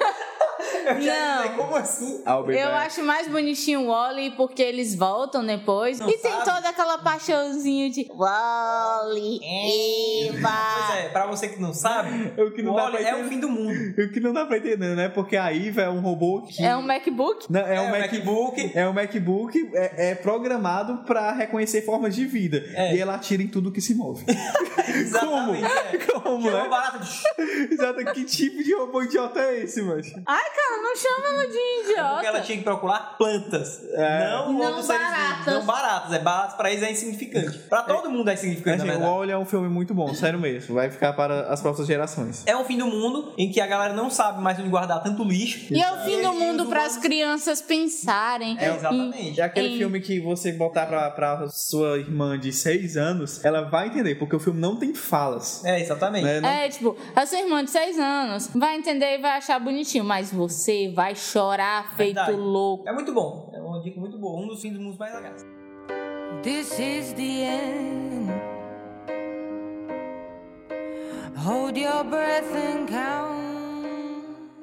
Não. como assim? Eu acho mais bonitinho o Wally porque eles voltam depois. Não e tem sabe? toda aquela paixãozinha de Wally, Pois Eva. é, pra você que não sabe, O que não dá Wally pra é o fim do mundo. O que não dá pra entender, né? Porque a Eva é um robô que. É um MacBook? Não, é, É um MacBook. É um MacBook é, é programado pra reconhecer formas de vida. É. E ela atira em tudo que se move. *laughs* Exatamente. é. Como, Chegou né? Exato, que tipo de robô idiota é esse, mano? Ai, cara, não chama ela de Porque ela idiota. tinha que procurar plantas. É. Não, Não outros seres baratas. vivos. Não baratas. É barato pra eles é insignificante. Pra todo mundo é insignificante, na o. Wall é um filme muito bom, sério mesmo. Vai ficar para as próximas gerações. É um fim do mundo em que a galera não sabe mais onde guardar tanto lixo. E é o fim do mundo para as crianças pensarem. É, exatamente. É aquele Em- filme que você botar pra, pra sua irmã de 6 anos, ela vai entender, porque o filme não tem falas. É, exatamente. Né? Não- É, tipo, a sua irmã de 6 anos vai entender e vai achar bonitinho, mas você vai chorar feito Verdade. louco. É muito bom. É uma dica muito boa. Um dos mundo mais legais. This is the end. Hold your breath and count.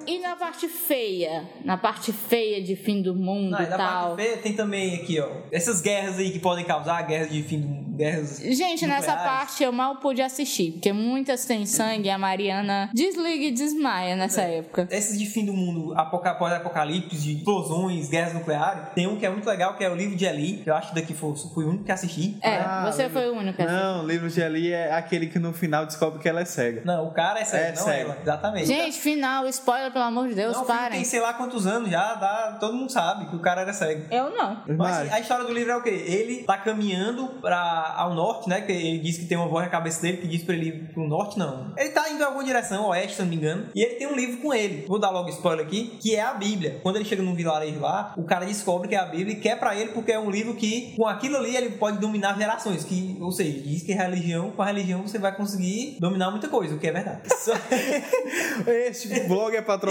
E na parte feia? Na parte feia de fim do mundo Não, e e na tal. parte feia tem também aqui, ó. Essas guerras aí que podem causar, guerras de fim do mundo. Guerras. Gente, nessa nucleares. parte eu mal pude assistir, porque muitas têm sangue e a Mariana desliga e desmaia nessa época. Esses de fim do mundo, apoca- pós-apocalipse, de explosões, guerras nucleares, tem um que é muito legal, que é o livro de Eli, que eu acho que daqui foi, fui o único que assisti. É, Ah, você foi o único. assim. Não, o livro de Ali é aquele que no final descobre que ela é cega. Não, o cara é cego, É não cego. ela. Exatamente. Gente, final, spoiler, pelo amor de Deus, não, parem. tem sei lá quantos anos já, dá, todo mundo sabe que o cara era cego. Eu não. Mas assim, a história do livro é o quê? Ele tá caminhando pra, ao norte, né? Que ele diz que tem uma voz na cabeça dele que diz pra ele ir pro norte, não. Ele tá indo em alguma direção, oeste, se não me engano. E ele tem um livro com ele. Vou dar logo spoiler aqui, que é a Bíblia. Quando ele chega num vilarejo lá, o cara descobre que é a Bíblia e quer pra ele porque é um livro que, com aquilo ali, ele pode dominar gerações. Que, ou seja, diz que religião, com a religião você vai conseguir dominar muita coisa, o que é verdade. *laughs* *laughs* Este blog é patrocinado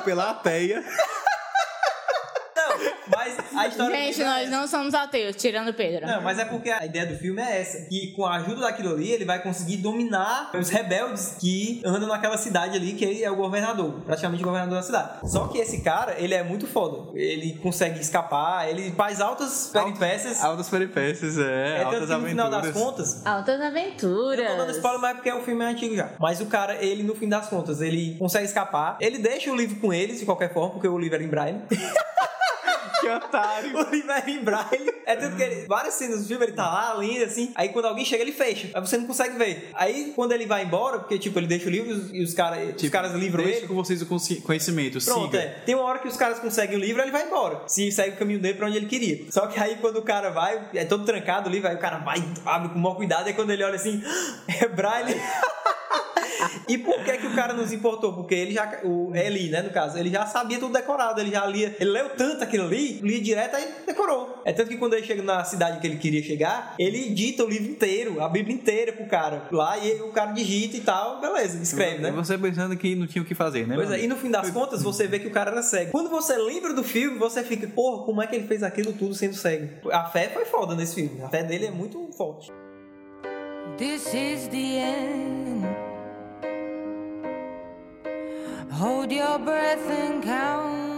pela Ateia. não, mas a história Gente, é nós essa. não somos ateus, tirando o Pedro. Não, mas é porque a ideia do filme é essa. Que com a ajuda daquilo ali, ele vai conseguir dominar os rebeldes que andam naquela cidade ali, que ele é o governador. Praticamente o governador da cidade. Só que esse cara, ele é muito foda. Ele consegue escapar, ele faz altas peripécias. Altas peripécias, é. É tanto altas que no final das aventuras. contas, Altas eu aventuras. tô dando spoiler mais porque o filme é antigo já. Mas o cara, ele no fim das contas, ele consegue escapar. Ele deixa o livro com eles, de qualquer forma, porque o livro era em braille. *laughs* Que otário. *laughs* O livro é em braille. É tanto que ele, várias cenas do filme ele tá lá, lindo, assim. Aí quando alguém chega, ele fecha. Aí você não consegue ver. Aí quando ele vai embora, porque tipo, ele deixa o livro e os- cara, os caras livram ele. com vocês o conhecimento, Pronto, siga. é. Tem uma hora que os caras conseguem o livro, ele vai embora. Se segue o caminho dele pra onde ele queria. Só que aí quando o cara vai, é todo trancado o livro, aí o cara vai, abre com o maior cuidado, aí quando ele olha assim, *gasps* é braille. *laughs* E por que que o cara nos importou? Porque ele já, o Eli, né, no caso, ele já sabia tudo decorado, ele já lia, ele leu tanto aquilo ali, lia direto aí decorou. É tanto que quando ele chega na cidade que ele queria chegar, ele dita o livro inteiro, a Bíblia inteira pro cara. Lá e o cara digita e tal, beleza, escreve, né? E você pensando que não tinha o que fazer, né? Pois é, mano? e no fim das contas você vê que o cara era cego. Quando você lembra do filme, você fica, porra, como é que ele fez aquilo tudo sendo cego? A fé foi foda nesse filme. A fé dele é muito forte. This is the end. Hold your breath and count.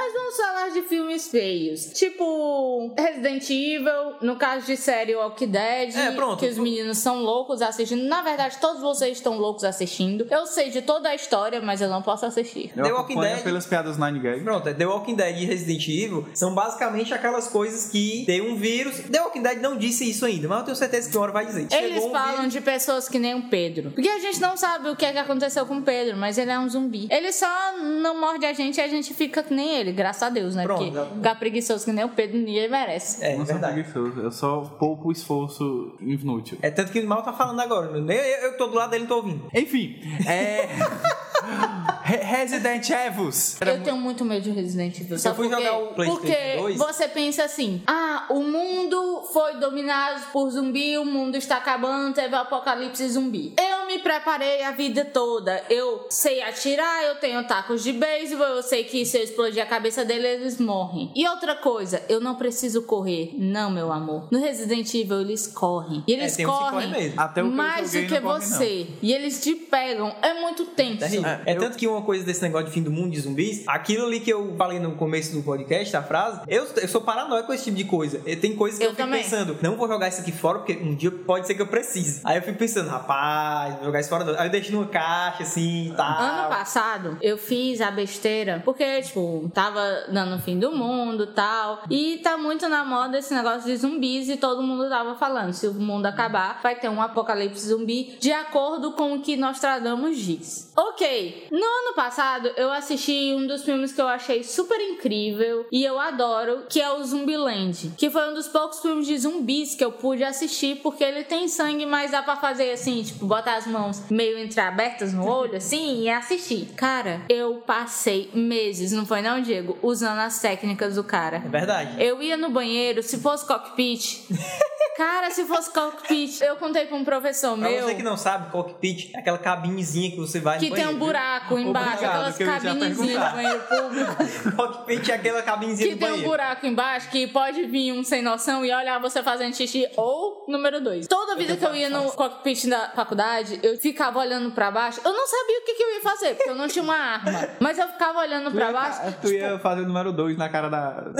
Mas vamos falar de filmes feios. Tipo Resident Evil, no caso de série Walking Dead, É, pronto. que os meninos são loucos assistindo. Na verdade, todos vocês estão loucos assistindo. Eu sei de toda a história, mas eu não posso assistir. Eu The Walking Dead- pelas piadas Nine Gag. Pronto, é The Walking Dead e Resident Evil são basicamente aquelas coisas que tem um vírus. The Walking Dead não disse isso ainda, mas eu tenho certeza que uma hora vai dizer. Eles um falam vírus- de pessoas que nem o Pedro. Porque a gente não sabe o que, é que aconteceu com o Pedro, mas ele é um zumbi. Ele só não morde a gente e a gente fica que nem ele, graças a Deus, né? Pronto, Porque já- ficar preguiçoso que nem o Pedro ninguém merece. É, não sou verdade. preguiçoso, eu só poupo esforço inútil. É tanto que o mal tá falando agora. Nem eu, eu que tô do lado dele não tô ouvindo. Enfim, é. *laughs* Re- Resident Evil. Eu tenho muito medo de Resident Evil. Por quê? jogar o PlayStation Porque 2. você pensa assim: ah, o mundo foi dominado por zumbi, o mundo está acabando, teve o apocalipse zumbi. Eu me preparei a vida toda. Eu sei atirar, eu tenho tacos de beisebol, eu sei que se eu explodir a cabeça dele, eles morrem. E outra coisa, eu não preciso correr. Não, meu amor. No Resident Evil, eles correm. E eles É, correm correm mesmo. Até o que eu mais joguei do que não corre, não. você. E eles te pegam. É muito tenso. É, É, tanto que uma coisa desse negócio de fim do mundo de zumbis, aquilo ali que eu falei no começo do podcast, a frase, eu, eu sou paranoico com esse tipo de coisa. Tem coisas que eu, Eu fico pensando, não vou jogar isso aqui fora, porque um dia pode ser que eu precise. Aí eu fico pensando, rapaz, vou jogar isso fora. Aí eu deixo numa caixa assim e tal. Ano passado, eu fiz a besteira, porque, tipo, tava dando fim do mundo e tal. E tá muito na moda esse negócio de zumbis e todo mundo tava falando. Se o mundo acabar, vai ter um apocalipse zumbi de acordo com o que Nostradamus diz. Ok, no ano passado eu assisti um dos filmes que eu achei super incrível e eu adoro, que é o Zumbiland. Que foi um dos poucos filmes de zumbis que eu pude assistir, porque ele tem sangue, mas dá pra fazer assim, tipo, botar as mãos meio entreabertas no olho, assim, e assistir. Cara, eu passei meses, não foi não, Diego? Usando as técnicas do cara. É verdade. Eu ia no banheiro, se fosse cockpit. *laughs* Cara, se fosse cockpit, eu contei pra um professor Pra meu você que não sabe, cockpit é aquela cabinezinha que você vai que tem um banheiro, buraco embaixo, Obrigado, aquelas *laughs* que eu cabinezinhas perguntar. banheiro público. Cockpit é aquela cabinezinha Que do tem um buraco embaixo que pode vir um sem noção e olhar você fazendo xixi. Ou número dois. Toda vida que eu ia no cockpit da faculdade, eu ficava olhando pra baixo. Eu não sabia o que, que eu ia fazer, porque eu não tinha uma arma. Mas eu ficava olhando pra baixo. Tu ia fazer o número 2 na cara da. *laughs*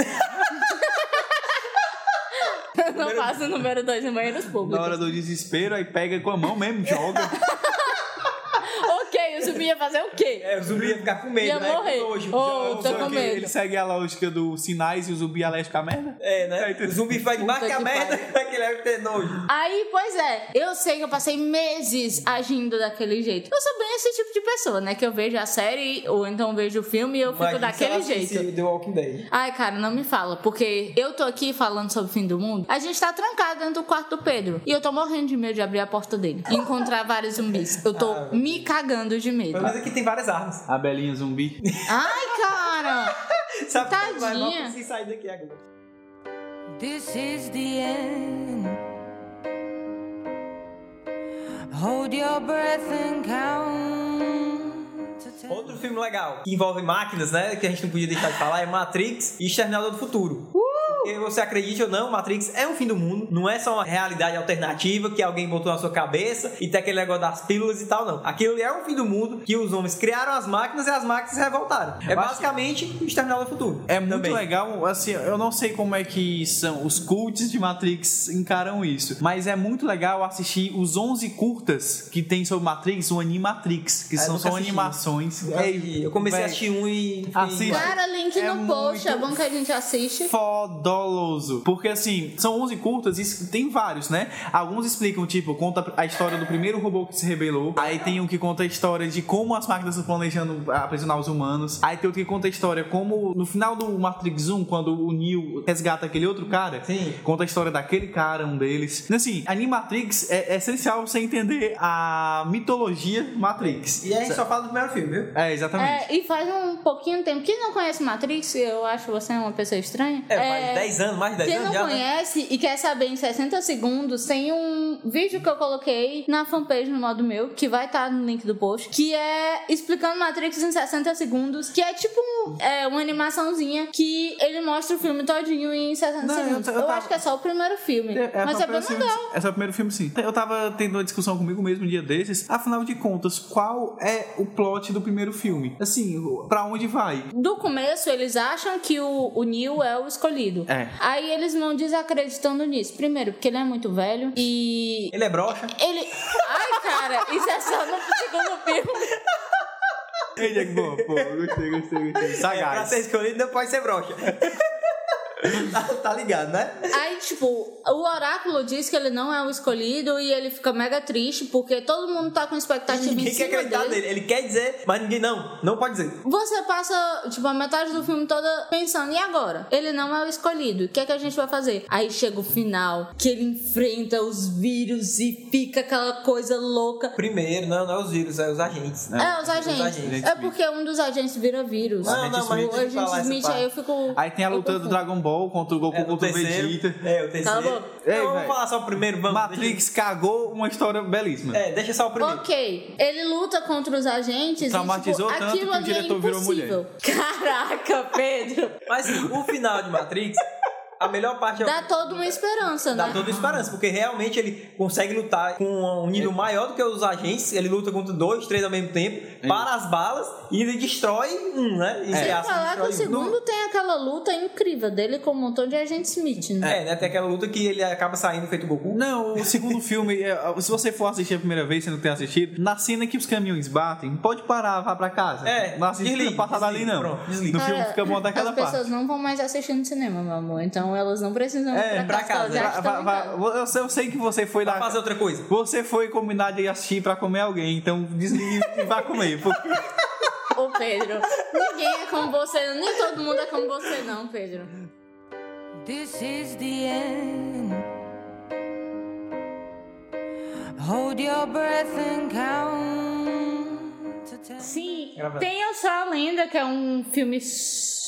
Eu não faço número dois em banheiros Na públicos. hora do desespero, aí pega com a mão mesmo, joga. *laughs* O zumbi ia fazer o quê? É, o zumbi ia ficar com medo, Ia né? morrer. Com nojo. Oh, tô com medo. ele segue a lógica dos sinais e o zumbi alérgico à merda. É, né? O zumbi faz mais que a merda, que ele deve ter nojo. Aí, pois é, eu sei que eu passei meses agindo daquele jeito. Eu sou bem esse tipo de pessoa, né? Que eu vejo a série ou então vejo o filme e eu fico daquele jeito. The Walking Dead. Ai, cara, não me fala, porque eu tô aqui falando sobre o fim do mundo. A gente tá trancado dentro do quarto do Pedro. E eu tô morrendo de medo de abrir a porta dele e encontrar vários zumbis. Eu tô Ah, me cagando de medo. Pelo menos aqui tem várias armas. A belinha zumbi. Ai, cara! *laughs* Sabe como vai mal Tadinha. conseguir sair daqui agora. This is the end. Hold your breath and count. Outro filme legal que envolve máquinas, né? Que a gente não podia deixar de falar é Matrix e Exterminador do Futuro. Porque você acredite ou não, Matrix é um fim do mundo. Não é só uma realidade alternativa que alguém botou na sua cabeça e tem aquele negócio das pílulas e tal, não. Aquilo ali é um fim do mundo que os homens criaram as máquinas e as máquinas se revoltaram. É basicamente o Exterminador do Futuro. É muito Também. legal, assim, eu não sei como é que são os cults de Matrix encaram isso, mas é muito legal assistir os 11 curtas que tem sobre Matrix, o Animatrix, que eu são só assisti. animações. Eu assisti. Eu comecei a assistir um e. Assiste. Cara, link É no post, é bom que a gente assiste. Porque assim, são 11 curtas e tem vários, né? Alguns explicam, tipo, conta a história do primeiro robô que se rebelou. Aí tem um que conta a história de como as máquinas estão planejando aprisionar os humanos. Aí tem outro que conta a história como no final do Matrix 1, quando o Neo resgata aquele outro cara, Sim. conta a história daquele cara, um deles. Assim, Animatrix é, é essencial você entender a mitologia Matrix. E a gente só fala do primeiro filme, viu? É, exatamente. É, e faz um pouquinho de tempo. Quem não conhece Matrix, eu acho você uma pessoa estranha. É, faz 10 anos, mais de 10 Quem anos não já, né? conhece e quer saber em 60 segundos, tem um vídeo que eu coloquei na fanpage no modo meu, que vai estar no link do post, que é explicando Matrix em 60 segundos, que é tipo um- é, uma animaçãozinha que ele mostra o filme todinho em 60 Não, eu- segundos. eu Eu, tava- acho que é só o primeiro filme, É, mas só é o bem primeiro filme, legal. sim. É só o primeiro filme, sim. Eu tava tendo uma discussão comigo mesmo um dia desses. Afinal de contas, qual é o plot do primeiro filme? Assim, pra onde vai? Do começo, eles acham que o, o Neo é o escolhido. É. Aí eles vão desacreditando nisso. Primeiro, porque ele é muito velho e Ele é broxa. Ele. Ai, cara, isso é só no segundo filme. Ele é boa, pô. Gostei, gostei, gostei. É, pra Sagaz. ser escolhido não pode ser broxa. *laughs* tá, tá ligado, né? Aí, tipo, o oráculo diz que ele não é o escolhido e ele fica mega triste porque todo mundo tá com expectativa em Ninguém quer cima acreditar dele. nele. Ele quer dizer, mas ninguém não. Não pode dizer. Você passa, tipo, a metade do filme toda pensando, e agora? Ele não é o escolhido, o que é que a gente vai fazer? Aí chega o final, que ele enfrenta os vírus e fica aquela coisa louca. Primeiro, não, não é os vírus, é os agentes. É, os agentes. agentes. É porque um dos agentes vira vírus. Não, não, mas o agente Smith, aí eu fico. Aí tem a luta do. Dragon Ball contra o Goku É, contra o. Vegeta. É, o terceiro. Cala a boca. Ei, Não, vamos falar só o primeiro, vamos. Matrix cagou uma história belíssima. Deixa... É, deixa só o primeiro. Ok, ele luta contra os agentes Traumatizou e, tipo, tanto aquilo que o ali é diretor virou impossível. *laughs* Caraca, Pedro. Mas o final de Matrix, a melhor parte é Dá toda uma esperança, Dá né? toda esperança, porque realmente ele consegue lutar com um nível maior do que os agentes. Ele luta contra dois, três ao mesmo tempo, para as balas e ele destrói um, né? Entre Sem aspas, falar que o destrói um. segundo tem aquela luta incrível dele com um montão de agente Smith, né? É, né? Tem aquela luta que ele acaba saindo feito Goku. Não, o segundo filme, é, se você for assistir a primeira vez, você não tem assistido, na cena que os caminhões batem, pode parar, vá pra casa. É, não assiste desliga, passar dali desliga, não. pronto, desliga. No filme fica bom daquela As pessoas parte. não vão mais assistir no cinema, meu amor. Então elas não precisam É, ir pra pra casa. casa. Vai- vai- vai- eu, sei, eu sei que você foi Pra lá. fazer outra coisa. Você foi combinar de assistir pra comer alguém, então desligue e *laughs* vá comer. Porque... Ô, Pedro, ninguém é como você, nem todo mundo é como você, não, Pedro. This is the end. Hold your breath and count. Sim, Gravando. tem Sou a Lenda, que é um filme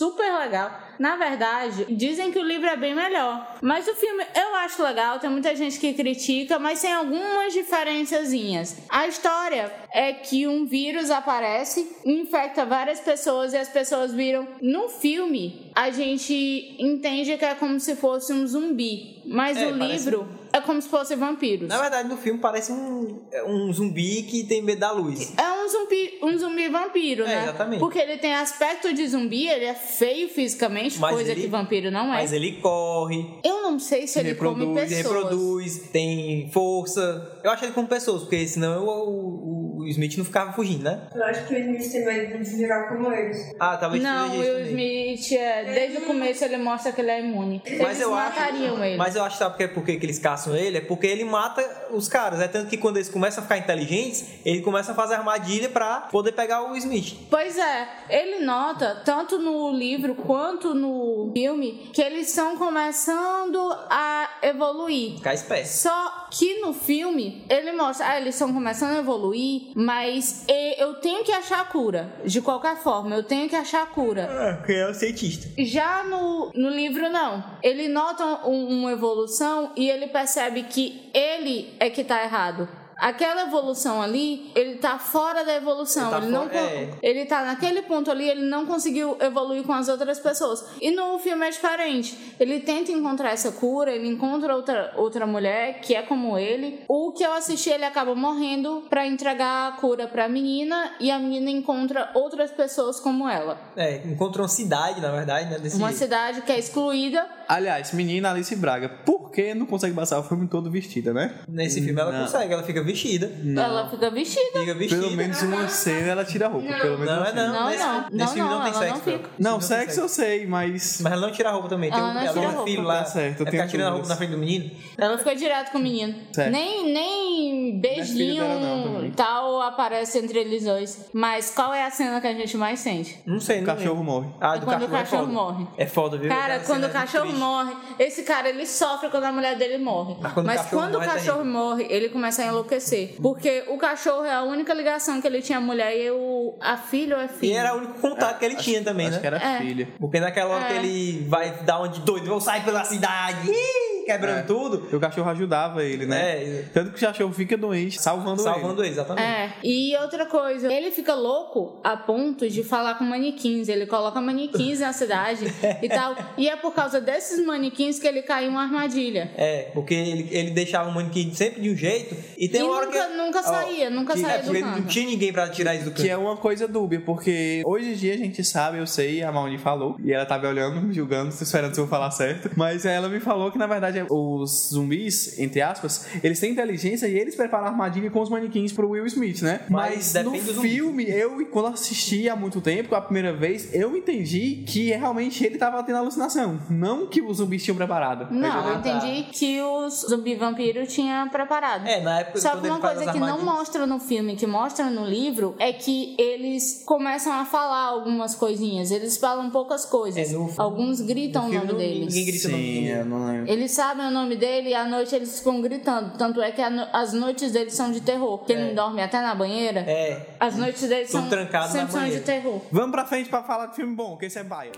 super legal. Na verdade, dizem que o livro é bem melhor. Mas o filme eu acho legal, tem muita gente que critica, mas tem algumas diferençazinhas. A história é que um vírus aparece, infecta várias pessoas e as pessoas viram. No filme, a gente entende que é como se fosse um zumbi. Mas É, o parece- livro é como se fosse vampiros. Na verdade, no filme parece um, um zumbi que tem medo da luz. É um zumbi, um zumbi vampiro, É, né? exatamente. Porque ele tem aspecto de zumbi, ele é feio fisicamente, Mas coisa ele- que vampiro não é. Mas ele corre, Eu não sei se ele come reproduz, pessoas. reproduz, tem força. Eu acho ele como pessoas, porque senão o, o, o Smith não ficava fugindo, né? Eu acho que o Smith tem medo de virar como eles. Ah, talvez Não, o isso Will. Smith, é, desde o começo ele mostra que ele é imune. Mas Eles eu acho, ele. mas eu acho sabe por que, por que que eles caçam ele? É porque ele mata os caras. É tanto que quando eles começam a ficar inteligentes, ele começa a fazer armadilha pra poder pegar o Smith. Pois é, ele nota, tanto no livro quanto no filme, que eles estão começando a evoluir. Ficar esperto. Só que no filme, ele mostra, ah, eles estão começando a evoluir, mas eu tenho que achar a cura. De qualquer forma, eu tenho que achar a cura. É, porque é o cientista. Já no, no livro, não. Ele nota um- uma evolução e ele percebe que ele é que tá errado. Aquela evolução ali, ele tá fora da evolução. Ele Ele, tá não, fora- con- é. ele tá naquele ponto ali, ele não conseguiu evoluir com as outras pessoas. E no filme é diferente. Ele tenta encontrar essa cura, ele encontra outra, outra mulher que é como ele. O que eu assisti, ele acaba morrendo pra entregar a cura pra menina e a menina encontra outras pessoas como ela. É, encontra uma cidade, na verdade, né? Desse Uma jeito. cidade que é excluída. Aliás, menina Alice Braga, por que não consegue passar o filme todo vestida, né? Nesse filme ela Não. consegue, ela fica vestida. Ela fica vestida. Fica vestida. Pelo menos uma cena ela tira a roupa. Pelo menos Não, é não. Não, nesse, não. nesse Não, filme não, não, tem ela sexo. não fica. Não, filme sexo eu sei, mas. Mas ela não tira a roupa também. Ela tem, não ela tira a um roupa. filho lá. Tá certo, é ela tira a roupa na frente do menino. Ela fica direto com o menino. Certo. Nem, nem beijinho dela não, também. tal aparece entre eles dois. Mas qual é a cena que a gente mais sente? Não sei, O não cachorro lembro. morre. Ah, É do quando o cachorro, é cachorro foda. morre. É foda, viu? Cara, quando o é cachorro morre, esse cara ele sofre quando a mulher dele morre. Mas quando o cachorro quando o morre, é cachorro morre, ele começa a enlouquecer. Porque o cachorro é a única ligação que ele tinha a mulher e o, a filha ou é E filho. era o único contato que ele tinha também, Acho né? que era É. filha. Porque naquela hora É. que ele vai dar onde doido, vou sair pela cidade, ih, quebrando É. tudo. E o cachorro ajudava ele, né? É, Tanto que o cachorro fica doente, salvando, salvando ele, exatamente. É, e outra coisa, ele fica louco a ponto de falar com manequins. Ele coloca manequins na cidade *laughs* e tal. E é por causa desses manequins que ele caiu em uma armadilha. É, porque ele, ele deixava o manequim sempre de um jeito e tem E uma hora nunca- que. nunca saía, nunca que, saía é, do porque canto. não tinha ninguém pra tirar isso do canto. Que é uma coisa dúbia, porque hoje em dia a gente sabe, eu sei, a Mauni falou, e ela tava olhando, me julgando, esperando se eu falar certo, mas ela me falou que na verdade verdade, os zumbis, entre aspas, eles têm inteligência e eles preparam a armadilha com os manequins pro Will Smith, né? Mas Mas, no filme, eu, quando assisti há muito tempo, a primeira vez, eu entendi que realmente ele tava tendo alucinação. Não que os zumbis tinham preparado. Não, eu entendi que os zumbi vampiro tinha preparado. É, na época Só que uma coisa que não mostra no filme, que mostra no livro, é que eles começam a falar algumas coisinhas. Eles falam poucas coisas. É, no- Alguns gritam o filme nome deles. ninguém grita o nome Sim, não lembro. Eles sabem o nome dele e à noite eles ficam gritando. Tanto é que no- as noites deles são de terror. Porque ele não dorme até na banheira. É, As noites deles Tudo são trancado na sempre são de terror. Vamos pra frente pra falar de filme bom, que esse é baia.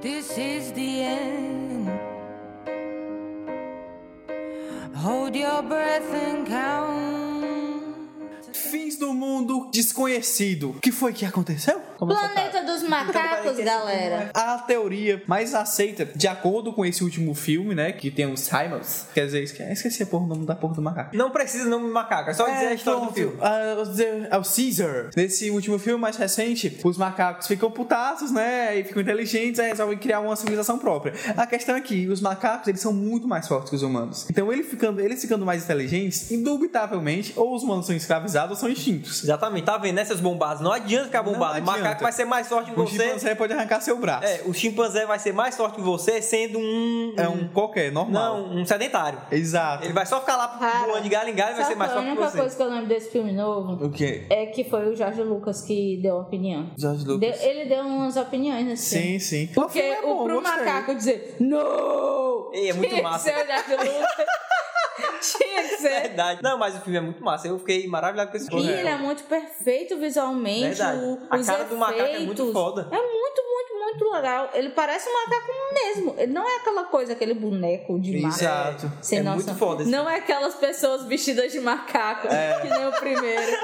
This is the end. Hold your breath and count. Fins do mundo desconhecido. O que foi que aconteceu? Como Planeta dos Macacos, galera. A teoria mais aceita, de acordo com esse último filme, né? Que tem os Simons. Quer dizer, esque- esqueci a porra, o nome da porra do macaco. não precisa nome de macaco, é só dizer a história do filme. Ah, o é o Caesar. Nesse último filme mais recente, os macacos ficam putaços, né? E ficam inteligentes, aí resolvem criar uma civilização própria. A questão é que os macacos, eles são muito mais fortes que os humanos. Então, ele ficando, eles ficando mais inteligentes, indubitavelmente, ou os humanos são escravizados ou são extintos. Exatamente, tá vendo, né, seus bombados? Não adianta ficar bombado. O macaco vai ser mais forte que O você. chimpanzé pode arrancar seu braço. É, o chimpanzé vai ser mais forte que você sendo um. É um qualquer, normal. Não, um sedentário. Exato. Ele vai só ficar lá Cara, voando de galho em galho e vai ser mais a forte que única você. coisa que eu lembro desse filme novo O quê? é que foi o Jorge Lucas que deu a opinião. Jorge Deu- Lucas. ele deu umas opiniões nesse filme. Sim, sim. Porque filme é bom, o pro gostei. macaco dizer não! Ei, é muito *laughs* massa. Ser o Jorge Lucas. Tinha que ser. Verdade. Não, mas o filme é muito massa. Eu fiquei maravilhado com esse E filme. ele é muito perfeito visualmente. Verdade. o- A os cara do macaco é muito efeitos. foda. É muito, muito, muito legal. Ele parece um macaco mesmo. Ele não é aquela coisa, aquele boneco de macaco. Exato. Sem É muito foda Não é aquelas pessoas vestidas de macaco, É. *laughs* que nem o primeiro.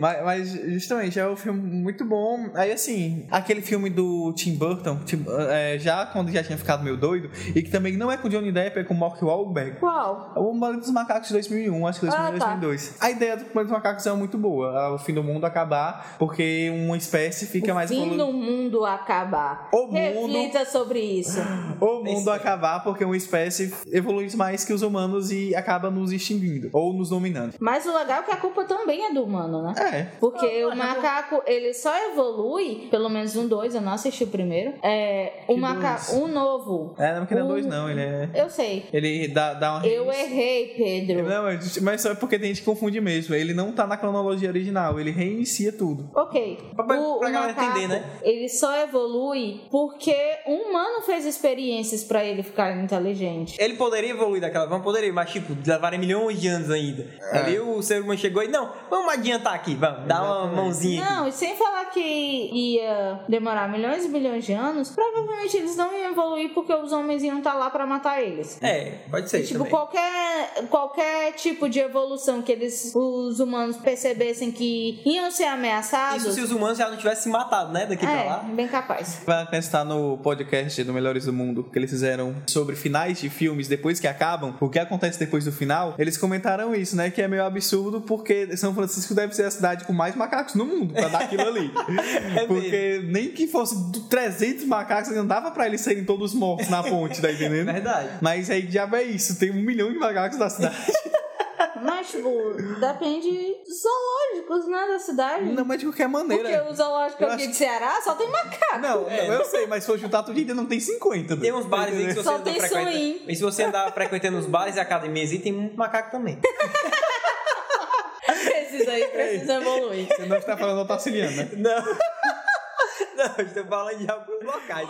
Mas, mas, justamente, é um filme muito bom. Aí, assim, aquele filme do Tim Burton, Tim- é, já quando já tinha ficado meio doido, e que também não é com Johnny Depp, é com Mark Wahlberg. Qual? É O Planeta dos Macacos de 2001, acho que 2001, Ah, tá. 2002. A ideia do Planeta dos Macacos é muito boa. é O fim do mundo acabar, porque uma espécie fica o mais fim evoluída. do mundo acabar. O mundo- Reflita sobre isso. *gasps* O mundo acabar porque uma espécie evolui mais que os humanos e acaba nos extinguindo. Ou nos dominando. Mas o legal é que a culpa também é do humano, né? É. Porque o macaco, ele só evolui, pelo menos um dois, eu não assisti o primeiro. É, o macaco, um novo. É, não que não é Um- dois, não. Ele é. Eu sei. Ele dá, dá uma. Eu errei, Pedro. Não, mas só é porque tem gente que confunde mesmo. Ele não tá na cronologia original, ele reinicia tudo. Ok. Pra- pra- o, pra o galera macaco, entender, né? ele só evolui porque um humano fez experiências pra ele ficar inteligente. Ele poderia evoluir daquela forma, poderia, mas tipo, levarem milhões de anos ainda. É. Ali o ser humano chegou e, não, vamos adiantar aqui, vamos, dar uma mãozinha aqui. Não, e sem falar que ia demorar milhões e milhões de anos, provavelmente eles não iam evoluir porque os homens iam estar lá pra matar eles. É, pode ser. Tipo, também. qualquer, qualquer tipo de evolução que eles, os humanos percebessem que iam ser ameaçados. Isso se os humanos já não tivessem se matado, né? Daqui pra é, lá. bem capaz. Vai pensar no podcast do Melhores do Mundo que eles fizeram sobre finais de filmes depois que acabam, o que acontece depois do final. Eles comentaram isso, né? Que é meio absurdo porque São Francisco deve ser a cidade com mais macacos no mundo pra dar aquilo ali. *laughs* É porque nem que fosse 300 macacos, não dava pra eles serem todos mortos na ponte, tá entendendo? Verdade. Mas aí diabo é isso, tem um milhão de macacos na cidade. *laughs* Mas, tipo, depende dos zoológicos, né, da cidade. não, mas de qualquer maneira. Porque o zoológico aqui acho de Ceará só tem macaco. Não, não, eu sei, mas se for juntar tudo ainda não tem 50. Tem uns bares aí que você Só tem frequentando. swing. E se você andar frequentando os bares e academias aí, tem muito macaco também. *laughs* Precisa aí, precisa evoluir. Você não está falando otaciliano, né? Não. *laughs* Não, estou falando de alguns locais.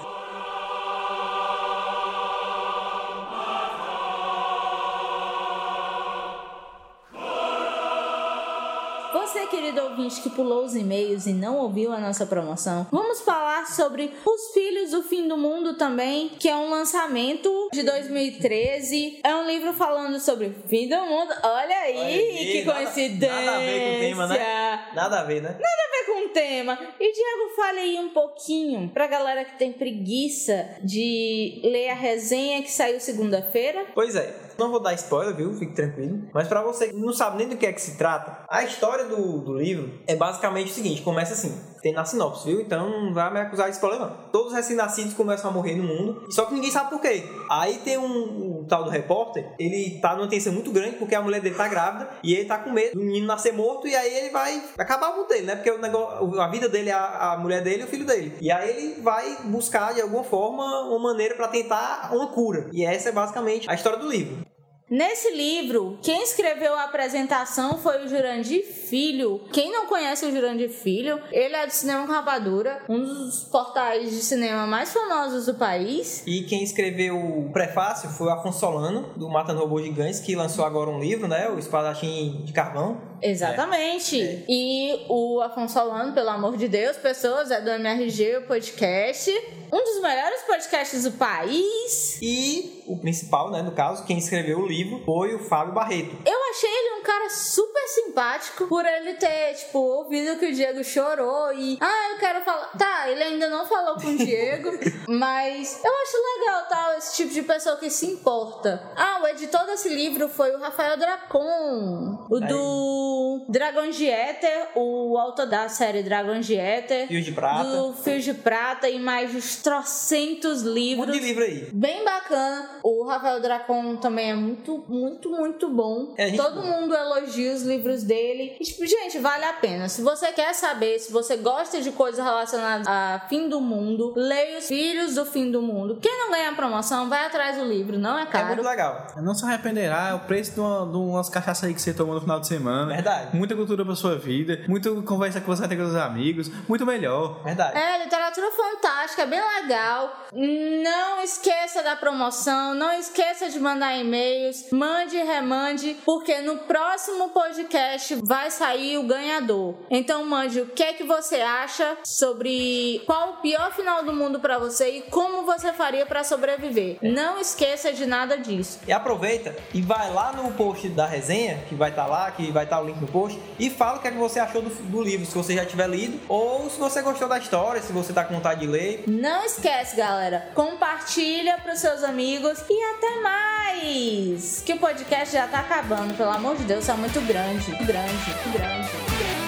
Você, querido ouvinte que pulou os e-mails e não ouviu a nossa promoção, vamos falar sobre Os Filhos do Fim do Mundo também, que é um lançamento de 2013. É um livro falando sobre o fim do mundo. Olha aí, Olha aí, que nada- coincidência! Nada a ver com o tema, né? Nada a ver, né? Nada a ver com o tema. E Diego, fale aí um pouquinho pra galera que tem preguiça de ler a resenha que saiu segunda-feira. Pois é. Não vou dar spoiler, viu? Fique tranquilo. Mas pra você que não sabe nem do que é que se trata, a história do, do livro é basicamente o seguinte: começa assim. Tem na sinopse, viu? Então não vai me acusar de spoiler, não. Todos os recém-nascidos começam a morrer no mundo, só que ninguém sabe por quê. Aí tem um, um tal do repórter, ele tá numa tensão muito grande porque a mulher dele tá grávida e ele tá com medo do menino nascer morto e aí ele vai acabar com dele, né? Porque o negócio, a vida dele é a, a mulher dele e o filho dele. E aí ele vai buscar de alguma forma uma maneira pra tentar uma cura. E essa é basicamente a história do livro. Nesse livro, quem escreveu a apresentação foi o Jurandir Filho. Quem não conhece o Jurandir Filho, ele é do Cinema com Rapadura, um dos portais de cinema mais famosos do país. E quem escreveu o prefácio foi o Afonso Solano, do Matando Robôs Gigantes, que lançou agora um livro, né? O Espadachim de Carvão. Exatamente. É. E o Afonso Solano, pelo amor de Deus, pessoas, é do MRG, o podcast. Um dos melhores podcasts do país. E o principal, né, no caso, quem escreveu o livro foi o Fábio Barreto. Eu achei ele um cara super simpático por ele ter, tipo, ouvido que o Diego chorou e. Ah, eu quero falar. Tá, ele ainda não falou com o Diego, *laughs* mas eu acho legal, tal, esse tipo de pessoa que se importa. Ah, o editor desse livro foi o Rafael Dracon, o Aí. do Dragões de Éter, o autor da série Dragões de Éter. Fio de Prata. Do Fio de Prata e mais uns trocentos Um livros. de livro aí. Bem bacana. O Rafael Dracon também é muito, muito, muito bom. É, Todo mundo elogia os livros dele. E, tipo, gente, vale a pena. Se você quer saber, se você gosta de coisas relacionadas a fim do mundo, leia Os Filhos do Fim do Mundo. Quem não ganha a promoção, vai atrás do livro. Não é É caro. muito legal. Não se arrependerá, é o preço de, uma, de umas cachaças aí que você toma no final de semana. Verdade. Muita cultura pra sua vida, muita conversa que você vai ter com os amigos, muito melhor. Verdade. É, literatura fantástica, bem legal. Não esqueça da promoção, não esqueça de mandar e-mails, mande e remande, porque no próximo podcast vai sair o ganhador. Então mande o que é que você acha sobre qual o pior final do mundo pra você e como você faria pra sobreviver. Não esqueça de nada disso. E aproveita e vai lá no post da resenha, que vai estar lá, que vai estar o link no post, e fala o que, é que você achou do, do livro, se você já tiver lido, ou se você gostou da história, se você tá com vontade de ler. Não esquece, galera. Compartilha pros seus amigos e até mais. Que o podcast já tá acabando, pelo amor de Deus, é muito grande, grande, grande.